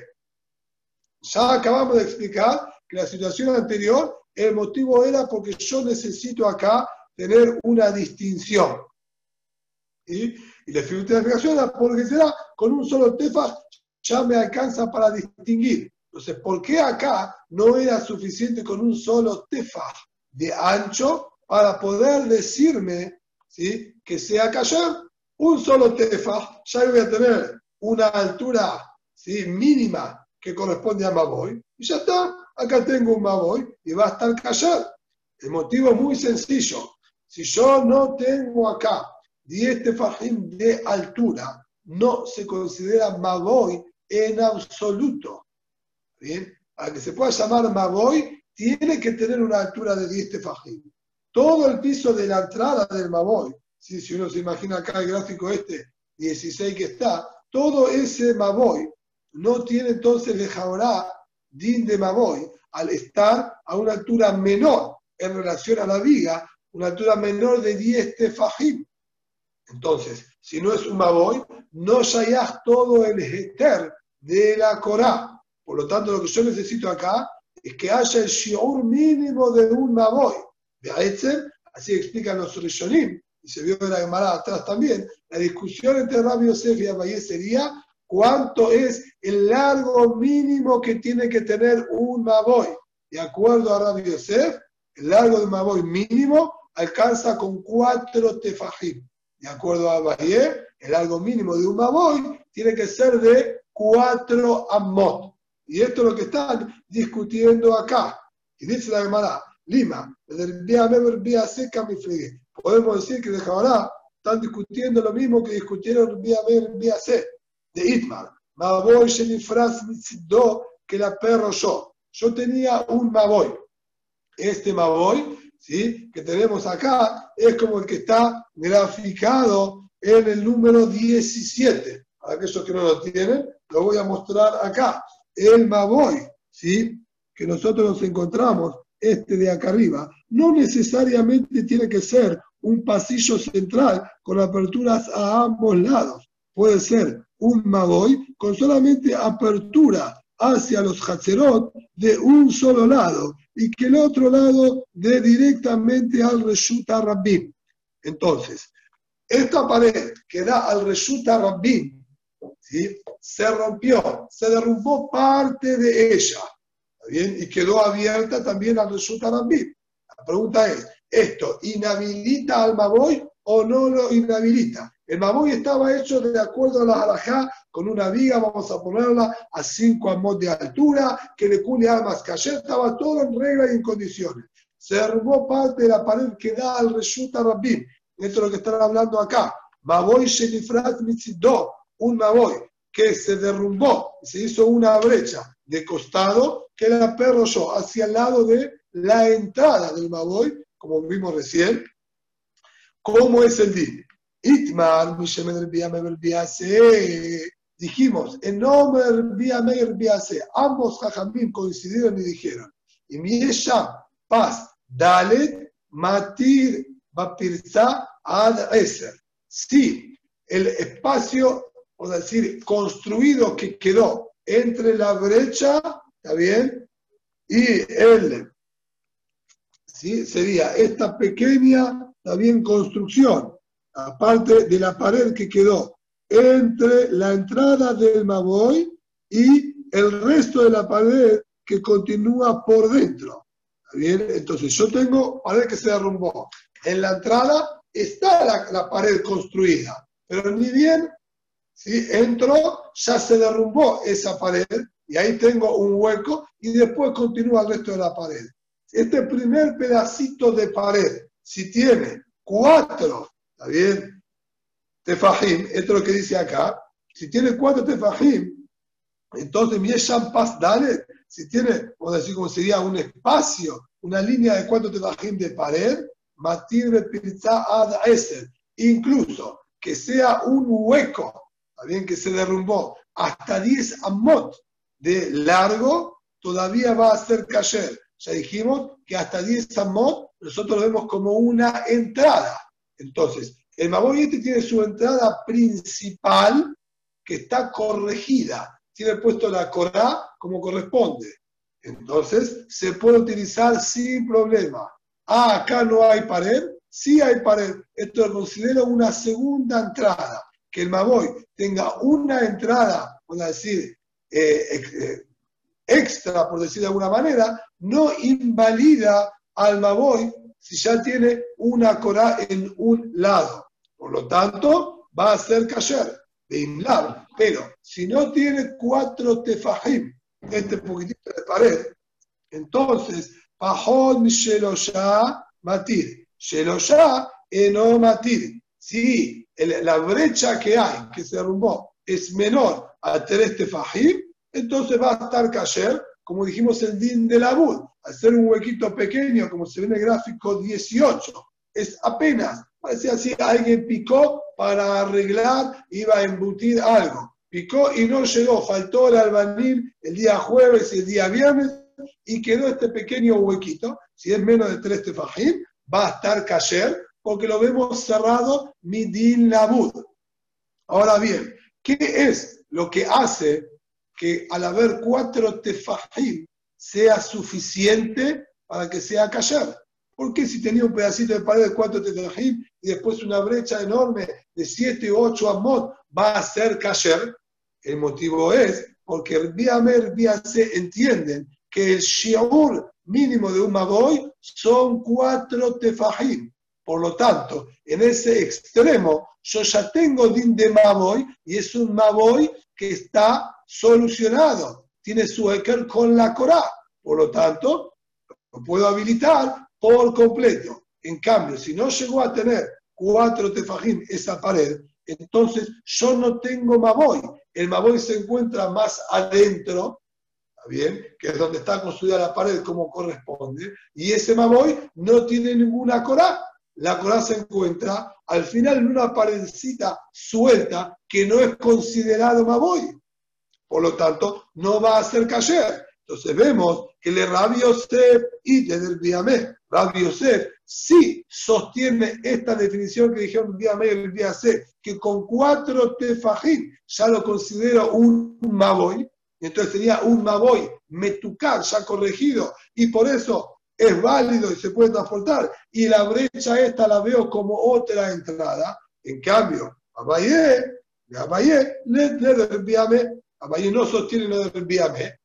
Ya acabamos de explicar que la situación anterior, el motivo era porque yo necesito acá tener una distinción. Y la explicación era porque será con un solo tefaj ya me alcanza para distinguir. Entonces, ¿por qué acá no era suficiente con un solo tefaj de ancho para poder decirme ¿sí? que sea callar? un solo tefaj, ya voy a tener una altura ¿sí? mínima que corresponde a Maboy, y ya está, acá tengo un Maboy y va a estar callar. El motivo es muy sencillo. Si yo no tengo acá 10 tefajim de altura, no se considera Maboy en absoluto. ¿Bien? Para que se pueda llamar Maboy, tiene que tener una altura de 10 tefajim. Todo el piso de la entrada del Maboy si uno se imagina acá el gráfico este, 16 que está, todo ese Maboy no tiene entonces de Jaorá din de Maboy al estar a una altura menor en relación a la viga, una altura menor de 10 tefajim. Entonces, si no es un Maboy, no shayach todo el heter de la Corá. Por lo tanto, lo que yo necesito acá es que haya el shiur mínimo de un Maboy. De así explican los Rishonim, y se vio en la Gemara atrás también, la discusión entre Rabbi Yosef y Abayé sería cuánto es el largo mínimo que tiene que tener un Maboy. De acuerdo a Rabbi Yosef, el largo de Maboy mínimo alcanza con cuatro tefajim. De acuerdo a Abayé, el largo mínimo de un Maboy tiene que ser de cuatro amot. Y esto es lo que están discutiendo acá. Y dice la Gemara, Lima, podemos decir que de Jabará están discutiendo lo mismo que discutieron vía vía C, de Itmar. Maboy Shenifras Mitzido, que la perro yo. Yo tenía un Maboy. Este Maboy, ¿sí? que tenemos acá, es como el que está graficado en el número 17. Para aquellos que no lo tienen, lo voy a mostrar acá. El Maboy, ¿sí? que nosotros nos encontramos, este de acá arriba, no necesariamente tiene que ser un pasillo central con aperturas a ambos lados. Puede ser un Maboy con solamente apertura hacia los Hatzerot de un solo lado y que el otro lado dé directamente al Reshuta. Entonces, esta pared que da al Reshuta se rompió, se derrumbó parte de ella bien? Y quedó abierta también al Rambim. La pregunta es, ¿esto inhabilita al Maboy o no lo inhabilita? El Maboy estaba hecho de acuerdo a la halajá con una viga, vamos a ponerla a 5 amos de altura, que le cule almas que ayer estaba todo en regla y en condiciones. Se derrumbó parte de la pared que da al Resulta Rambim. Esto es lo que están hablando acá. Maboy Shenifrat Mitzido, un Maboy que se derrumbó, se hizo una brecha de costado que la perro yo hacia el lado de la entrada del Maboy, como vimos recién. ¿Cómo es el din? Itmar, dijimos, en nombre de ambos jajamim coincidieron y dijeron, y mi paz, dalet, matir, bapirza, ad eser. Sí, el espacio, o decir, construido que quedó entre la brecha, ¿está bien? Y el, ¿sí? Sería esta pequeña, también construcción, aparte de la pared que quedó entre la entrada del Maboy y el resto de la pared que continúa por dentro. ¿Está bien? Entonces yo tengo pared que se derrumbó. En la entrada está la, la pared construida, pero ni bien ¿sí? entró, ya se derrumbó esa pared y ahí tengo un hueco y después continúa el resto de la pared. Este primer pedacito de pared, si tiene cuatro, ¿está bien? Tefajim, esto es lo que dice acá, si tiene cuatro tefajim, entonces mi Paz Dale, si tiene, vamos a decir como sería un espacio, una línea de cuatro tefajim de pared, Matir Pizza Ad Eser, incluso que sea un hueco bien que se derrumbó, hasta 10 amot de largo, todavía va a ser cayer. Ya dijimos que hasta 10 amot nosotros lo vemos como una entrada. Entonces, el Maboyete tiene su entrada principal que está corregida. Tiene puesto la Corá como corresponde. Entonces, se puede utilizar sin problema. Ah, acá no hay pared. Sí hay pared. Esto lo considero una segunda entrada que el Maboy tenga una entrada, vamos a decir, eh, eh, extra, por decir de alguna manera, no invalida al Maboy si ya tiene una Corá en un lado. Por lo tanto, va a ser kasher de Imlab. Pero si no tiene cuatro tefajim, este poquitito de pared, entonces, Pajón Shelosha Matir. Shelosha Eno Matir. Si la brecha que hay, que se derrumbó, es menor a tres tefajim, entonces va a estar cayer, como dijimos el din de la bud, hacer un huequito pequeño, como se ve en el gráfico 18, es apenas, parece así, alguien picó para arreglar, iba a embutir algo, picó y no llegó, faltó el albanil el día jueves y el día viernes, y quedó este pequeño huequito, si es menos de tres tefajim, va a estar cayer, porque lo vemos cerrado midin labud. Ahora bien, ¿qué es lo que hace que al haber cuatro tefajim sea suficiente para que sea callar? ¿Por qué si tenía un pedacito de pared de cuatro tefajim y después una brecha enorme de siete u ocho amot va a ser kasher? El motivo es porque el Biamer se entienden que el shiur mínimo de un maboy son cuatro tefajim. Por lo tanto, en ese extremo, yo ya tengo din de maboy y es un maboy que está solucionado. Tiene su eker con la Corá. Por lo tanto, lo puedo habilitar por completo. En cambio, si no llegó a tener cuatro tefajim esa pared, entonces yo no tengo maboy. El maboy se encuentra más adentro, bien? Que es donde está construida la pared como corresponde, y ese maboy no tiene ninguna corá. La corá se encuentra al final en una paredcita suelta que no es considerado maboy. Por lo tanto, no va a ser cayer. Entonces vemos que le Rabbi Yosef y del Biamé, Rabbi Yosef sí sostiene esta definición que dijeron el Biamé y el Biasé, que con cuatro tefajim ya lo considero un maboy, entonces sería un maboy metucar ya corregido, y por eso es válido y se puede transportar, y la brecha esta la veo como otra entrada. En cambio, Abayé, Abayé, le, Biamé, Abayé no sostiene lo del Biamé,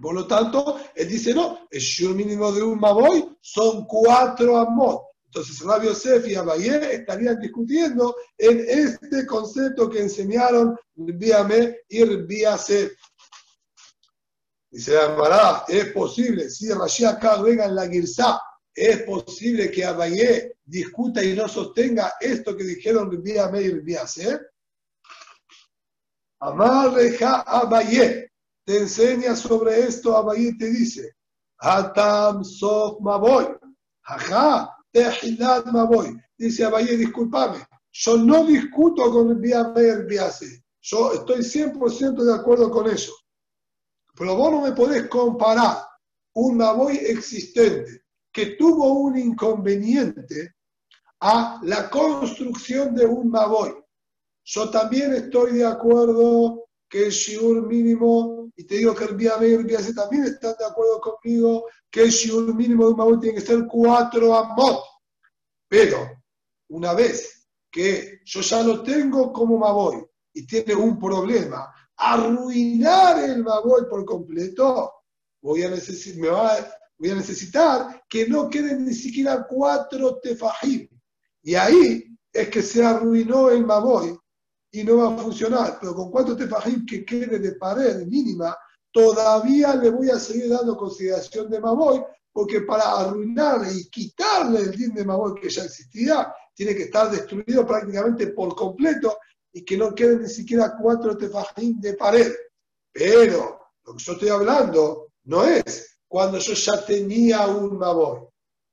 por lo tanto, él dice, no, el shiur mínimo de un maboy son cuatro amot. Entonces, Rabbi Yosef y Abayé estarían discutiendo en este concepto que enseñaron Biame y Biase. Dice Amará, es posible, si Rashi acá en la Girsá, es posible que Abayé discuta y no sostenga esto que dijeron Biame y Biase. Amar Reja Abayé te enseña sobre esto, Abayé y te dice, Hatam Sof Maboy, Ajá, Tehilat Maboy. Dice Abayé, discúlpame, yo no discuto con el Biamer Biase, yo estoy 100% de acuerdo con eso. Pero vos no me podés comparar un Maboy existente que tuvo un inconveniente a la construcción de un Maboy. Yo también estoy de acuerdo que el shiur mínimo, y te digo que el Bia y el Bia también están de acuerdo conmigo, que el shiur mínimo de un Maboy tiene que ser cuatro amot. Pero una vez que yo ya lo tengo como Maboy y tiene un problema, arruinar el Maboy por completo, voy a, necesitar, me voy a necesitar que no queden ni siquiera cuatro tefajim. Y ahí es que se arruinó el Maboy y no va a funcionar. Pero con cuatro tefajim que quede de pared mínima, todavía le voy a seguir dando consideración de Maboy, porque para arruinarle y quitarle el din de Maboy que ya existía, tiene que estar destruido prácticamente por completo y que no queden ni siquiera cuatro tefajim de pared. Pero lo que yo estoy hablando no es cuando yo ya tenía un Maboy.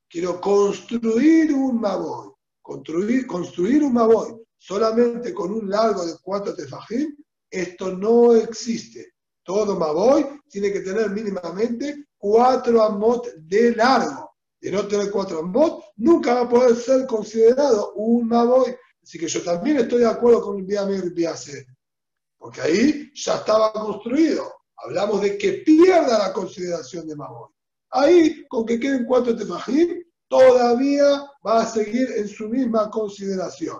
Quiero construir un Maboy. Construir, construir un Maboy solamente con un largo de cuatro tefajim, esto no existe. Todo Maboy tiene que tener mínimamente cuatro amot de largo. De no tener cuatro amot, nunca va a poder ser considerado un Maboy. Así que yo también estoy de acuerdo con Biamir Biase. Porque ahí ya estaba construido. Hablamos de que pierda la consideración de Maboy. Ahí, con que queden cuatro tefajim, todavía va a seguir en su misma consideración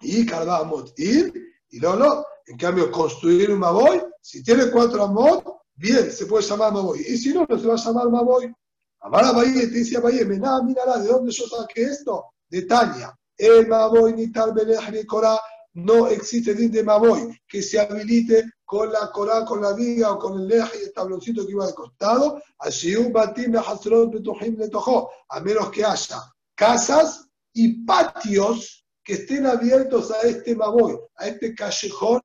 y Amot ir y no, no. En cambio, construir un Maboy, si tiene cuatro Amot, bien, se puede llamar Maboy. Y si no, no se va a llamar Maboy. Amar a Bahía, te dice a Bahía, mira, mira, ¿de dónde yo saqué esto? De Tania. El Maboy ni tal Corá, no existe din de Maboy que se habilite con la Corá, con la viga o con el leje y el tabloncito que iba de costado. Así un batim a menos que haya casas y patios que estén abiertos a este Maboy, a este callejón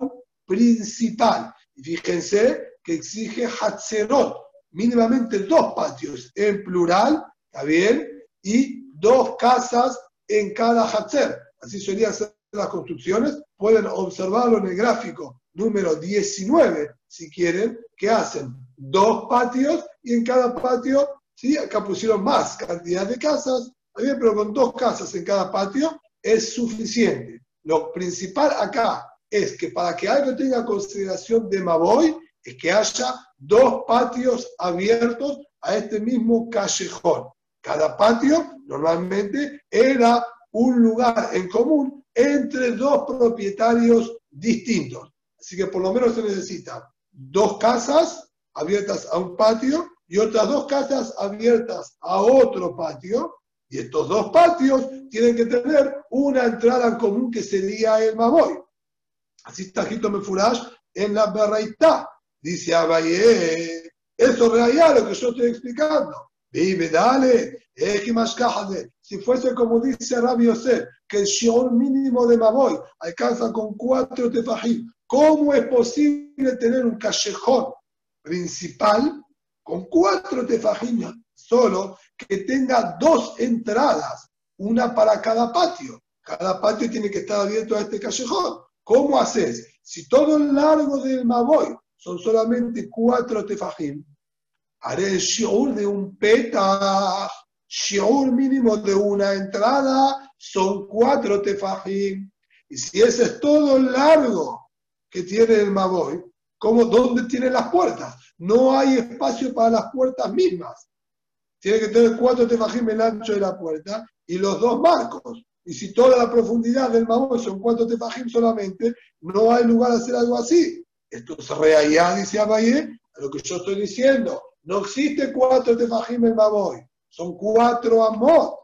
principal. Y fíjense que exige Hatzerot, mínimamente dos patios en plural, ¿está bien? Y dos casas en cada Hatzer. Así solían ser las construcciones. Pueden observarlo en el gráfico número 19, si quieren, que hacen dos patios y en cada patio, ¿sí? acá pusieron más cantidad de casas, bien, pero con dos casas en cada patio, es suficiente. Lo principal acá es que para que algo tenga consideración de Maboy, es que haya dos patios abiertos a este mismo callejón. Cada patio normalmente era un lugar en común entre dos propietarios distintos. Así que por lo menos se necesitan dos casas abiertas a un patio y otras dos casas abiertas a otro patio. Y estos dos patios tienen que tener una entrada en común que sería el Maboy. Así está escrito Mefurash en la Berraitá. Dice Abaye, eso es real lo que yo estoy explicando. Vive, dale, más Si fuese como dice Rabbi Yosef, que el shior mínimo de Maboy alcanza con cuatro tefajim, ¿cómo es posible tener un callejón principal con cuatro tefajim solo que tenga dos entradas, una para cada patio? Cada patio tiene que estar abierto a este callejón. ¿Cómo haces? Si todo el largo del Maboy son solamente cuatro tefajim, haré shiur de un peta, shiur mínimo de una entrada, son cuatro tefajim. Y si ese es todo el largo que tiene el Maboy, ¿cómo, ¿dónde tiene las puertas? No hay espacio para las puertas mismas. Tiene que tener cuatro tefajim el ancho de la puerta y los dos marcos. Y si toda la profundidad del Maboy son cuatro tefajim solamente, no hay lugar a hacer algo así. Esto es real, dice Abaye, a lo que yo estoy diciendo. No existe cuatro tefajim en Maboy, son cuatro amot.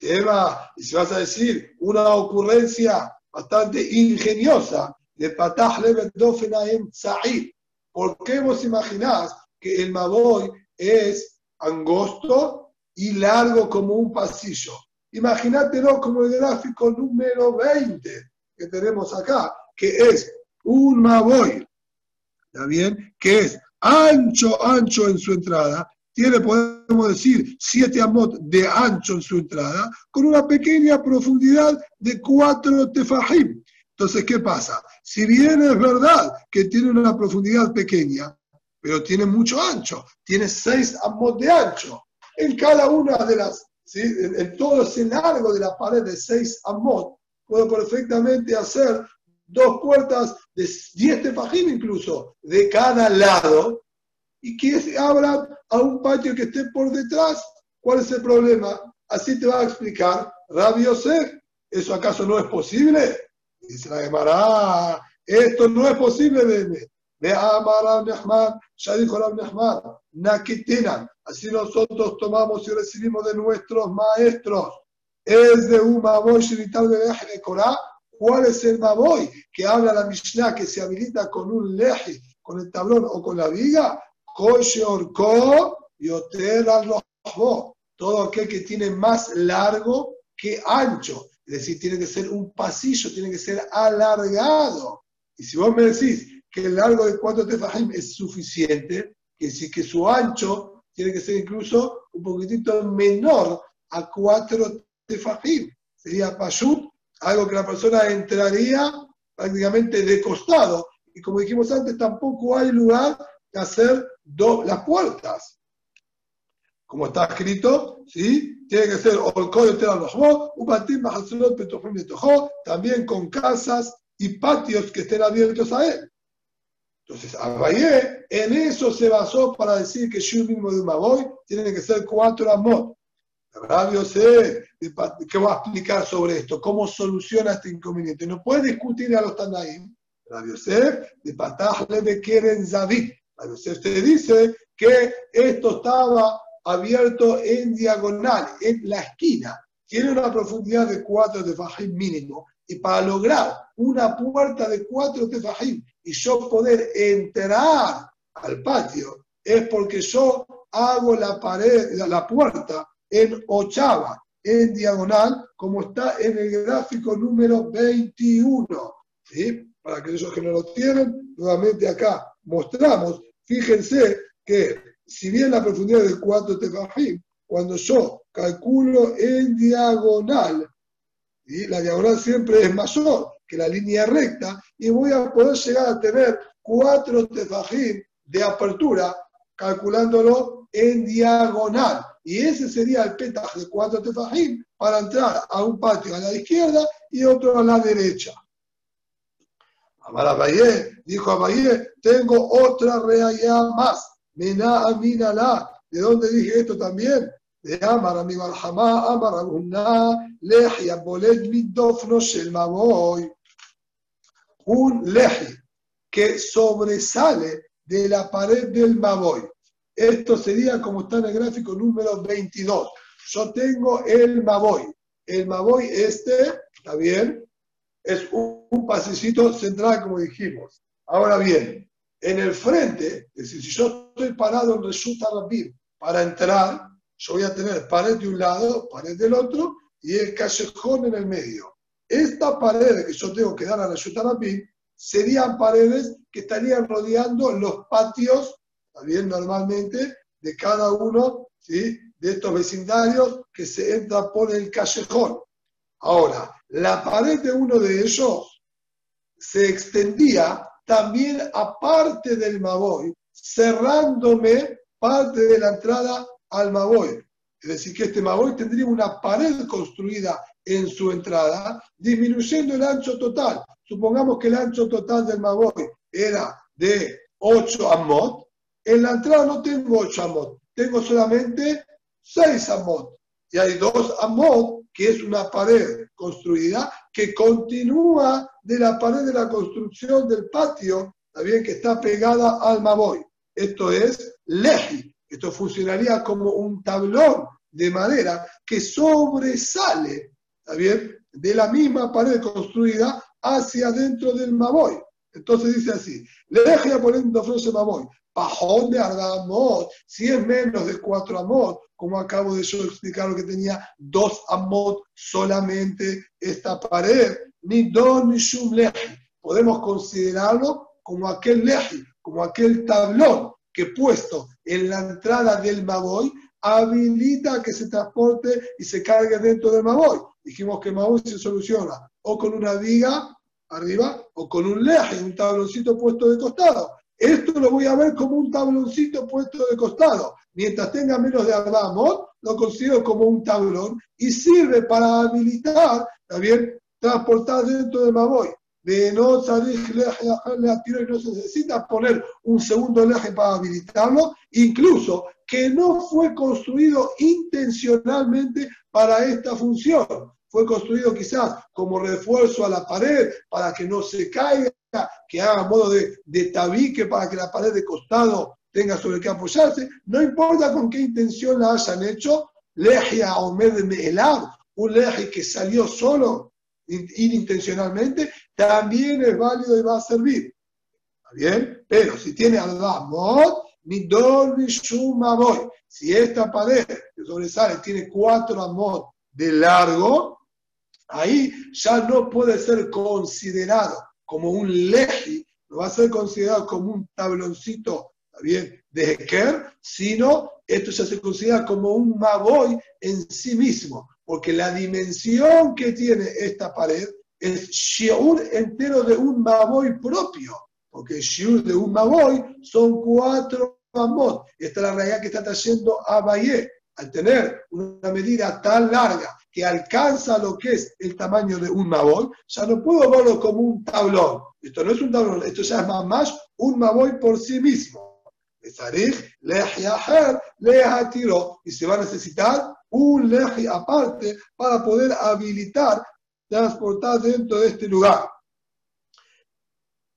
Y si vas a decir una ocurrencia bastante ingeniosa de Patah Levedofenaem Sa'id, ¿por qué vos imaginás que el Maboy es angosto y largo como un pasillo? Imagínatelo como el gráfico número 20 que tenemos acá, que es un Maboy, ¿está bien? Que es ancho, ancho en su entrada, tiene, podemos decir, siete amot de ancho en su entrada, con una pequeña profundidad de cuatro tefajim. Entonces, ¿qué pasa? Si bien es verdad que tiene una profundidad pequeña, pero tiene mucho ancho, tiene seis amot de ancho. En cada una de las, en, todo ese largo de la pared de seis amot, puedo perfectamente hacer dos puertas de 10 tefajim incluso, de cada lado, y que abran a un patio que esté por detrás. ¿Cuál es el problema? Así te va a explicar Rabbi Yosef. ¿Eso acaso no es posible? Dice la Gemara, esto no es posible, bebé. Ve Amar Nehman, ya dijo Rab Nakitinan. Así nosotros tomamos y recibimos de nuestros maestros. Es de mamoy vital de Corá ¿Cuál es el Maboy que habla la Mishnah que se habilita con un leji, con el tablón o con la viga? Todo aquel que tiene más largo que ancho. Es decir, tiene que ser un pasillo, tiene que ser alargado. Y si vos me decís que el largo de cuatro tefajim es suficiente, que decir que su ancho tiene que ser incluso un poquitito menor a cuatro tefajim. Sería pashut algo que la persona entraría prácticamente de costado. Y como dijimos antes, tampoco hay lugar de hacer dos, las puertas. Como está escrito, ¿sí? tiene que ser también con casas y patios que estén abiertos a él. Entonces, Abayé en eso se basó para decir que Shu mismo de Maboy tiene que ser cuatro amot. Radio C, ¿qué va a explicar sobre esto? ¿Cómo soluciona este inconveniente? No puede discutir a los Tanaim. Radio C, de Patajle de Keren Zadik. Radio C usted dice que esto estaba abierto en diagonal, en la esquina. Tiene una profundidad de 4 tefajim mínimo. Y para lograr una puerta de 4 tefajim y yo poder entrar al patio, es porque yo hago la pared, la puerta en ochava, en diagonal, como está en el gráfico número 21. ¿sí? Para aquellos que no lo tienen, nuevamente acá mostramos, fíjense que si bien la profundidad de 4 tefajim, cuando yo calculo en diagonal, y la diagonal siempre es mayor que la línea recta, y voy a poder llegar a tener 4 tefajim de apertura, calculándolo en diagonal y ese sería el petaj de cuatro tefajim para entrar a un patio a la izquierda y otro a la derecha. Amar Abaye, dijo Abaye, tengo otra realidad más. Mená la. ¿De dónde dije esto también? de Amar amigo Alhamá, Amar Abuná, Lejia, Bolet Midofno Shel Maboy. Un leji que sobresale de la pared del Maboy. Esto sería como está en el gráfico número 22. Yo tengo el Maboy. El Maboy este, ¿está bien? Es un, pasecito central, como dijimos. Ahora bien, en el frente, es decir, si yo estoy parado en Resulta Rabim para entrar, yo voy a tener pared de un lado, pared del otro y el callejón en el medio. Esta pared que yo tengo que dar a Resulta Rabim serían paredes que estarían rodeando los patios, también normalmente, de cada uno ¿sí? de estos vecindarios que se entra por el callejón. Ahora, la pared de uno de ellos se extendía también aparte del Maboy, cerrándome parte de la entrada al Maboy. Es decir, que este Maboy tendría una pared construida en su entrada, disminuyendo el ancho total. Supongamos que el ancho total del Maboy era de 8 amot. En la entrada no tengo 8 amot, tengo solamente 6 amot. Y hay 2 amot, que es una pared construida que continúa de la pared de la construcción del patio, también que está pegada al Maboy. Esto es leji. Esto funcionaría como un tablón de madera que sobresale, ¿está bien? De la misma pared construida hacia adentro del Maboy. Entonces dice así, le deje poniendo frose Maboy, pajón de Argamot, si es menos de cuatro amot, como acabo de yo explicar que tenía dos amot solamente esta pared, ni don ni shum leji. Podemos considerarlo como aquel leji, como aquel tablón que puesto en la entrada del Maboy habilita que se transporte y se cargue dentro del Maboy. Dijimos que Maboy se soluciona o con una viga arriba o con un leje, un tabloncito puesto de costado. Esto lo voy a ver como un tabloncito puesto de costado. Mientras tenga menos de Arbamot, lo considero como un tablón y sirve para habilitar, también, transportar dentro del Maboy. De no salir y no se necesita poner un segundo leje para habilitarlo, incluso que no fue construido intencionalmente para esta función fue construido quizás como refuerzo a la pared para que no se caiga, que haga modo de, de tabique para que la pared de costado tenga sobre qué apoyarse, no importa con qué intención la hayan hecho, Legia Omed Me'elav, un leje que salió solo, inintencionalmente, también es válido y va a servir. ¿Está bien? Pero si tiene mod, ni Dol ni Shumaboy, si esta pared que sobresale tiene cuatro amot de largo, ahí ya no puede ser considerado como un leji, no va a ser considerado como un tabloncito bien, de Heker, sino esto ya se considera como un maboy en sí mismo, porque la dimensión que tiene esta pared es shiur entero de un maboy propio, porque el shiur de un maboy son cuatro amot. Esta es la realidad que está trayendo a Valle al tener una medida tan larga que alcanza lo que es el tamaño de un maboy, ya no puedo verlo como un tablón. Esto no es un tablón, esto ya es más un maboy por sí mismo. Y se va a necesitar un leji aparte para poder habilitar, transportar dentro de este lugar.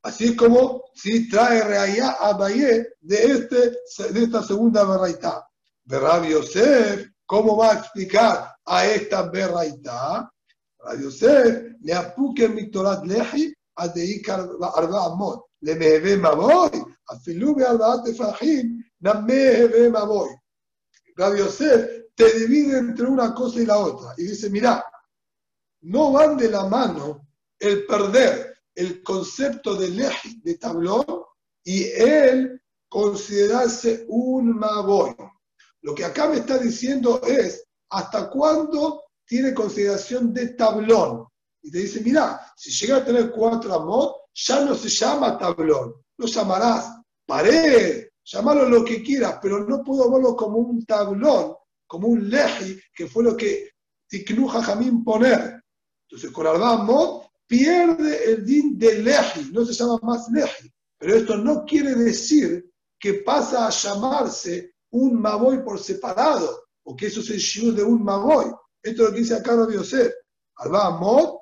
Así como si trae realidad a Valle de, este, de esta segunda verdad de Rabbi Yosef, ¿cómo va a explicar a esta berraita? Rabbi Yosef, le apuque mi Torat leji, a deikar arba amot, le meheve maboy, afilu be arbaat tefahim, na meheve maboy. Rabbi Yosef te divide entre una cosa y la otra y dice, mira, no van de la mano el perder el concepto de leji, de tablón, y el considerarse un maboy. Lo que acá me está diciendo es hasta cuándo tiene consideración de tablón. Y te dice, mira, si llega a tener cuatro amot, ya no se llama tablón, lo llamarás pared, llamarlo lo que quieras, pero no puedo verlo como un tablón, como un leji, que fue lo que Tiknuja Jamín poner. Entonces, con Arbamot pierde el din de leji, no se llama más leji. Pero esto no quiere decir que pasa a llamarse un Maboy por separado, porque eso es el shiur de un magoy. Esto es lo que dice acá Rabbi Yosef. Alba Amot,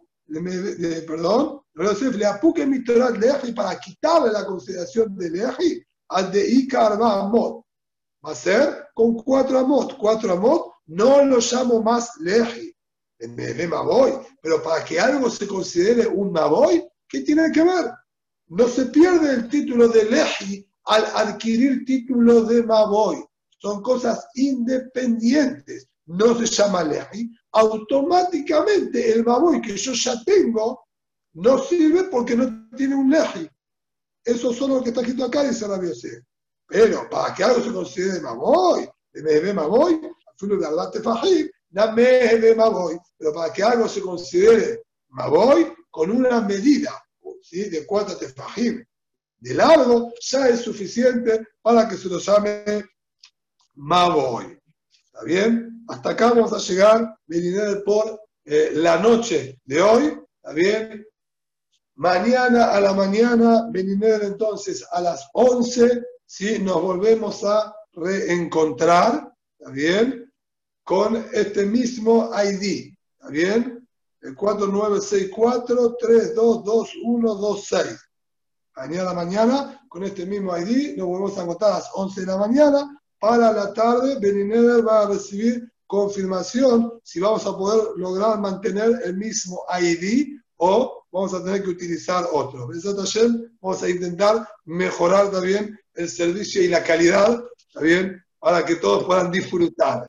perdón, Yosef le apuque mi Torah leji para quitarle la consideración de leji al de Ika Alba Amot. Va a ser con cuatro Amot. Cuatro Amot no lo llamo más leji. Me Maboy. Pero para que algo se considere un Maboy, ¿qué tiene que ver? No se pierde el título de leji al adquirir título de Maboy. Son cosas independientes. No se llama leji. Automáticamente el Maboy que yo ya tengo no sirve porque no tiene un leji. Eso solo lo que está escrito acá, dice la Yosef. Pero para que algo se considere Maboy, de Mehebe Maboy, filo de Albate Fajim, Mehebe Maboy. Pero para que algo se considere Maboy, con una medida ¿sí? de cuatro tefajim de largo, ya es suficiente para que se lo llame Maboy. ¿Está bien? Hasta acá vamos a llegar, venir por eh, la noche de hoy. ¿Está bien? Mañana a la mañana, venir entonces a las 11, ¿sí? nos volvemos a reencontrar. ¿Está bien? Con este mismo ID. ¿Está bien? El 4964-322126 mañana mañana, con este mismo ID, nos volvemos a encontrar a las 11 de la mañana. Para la tarde, Benineder va a recibir confirmación si vamos a poder lograr mantener el mismo ID o vamos a tener que utilizar otro. Vamos a intentar mejorar también el servicio y la calidad, ¿está bien? Para que todos puedan disfrutar.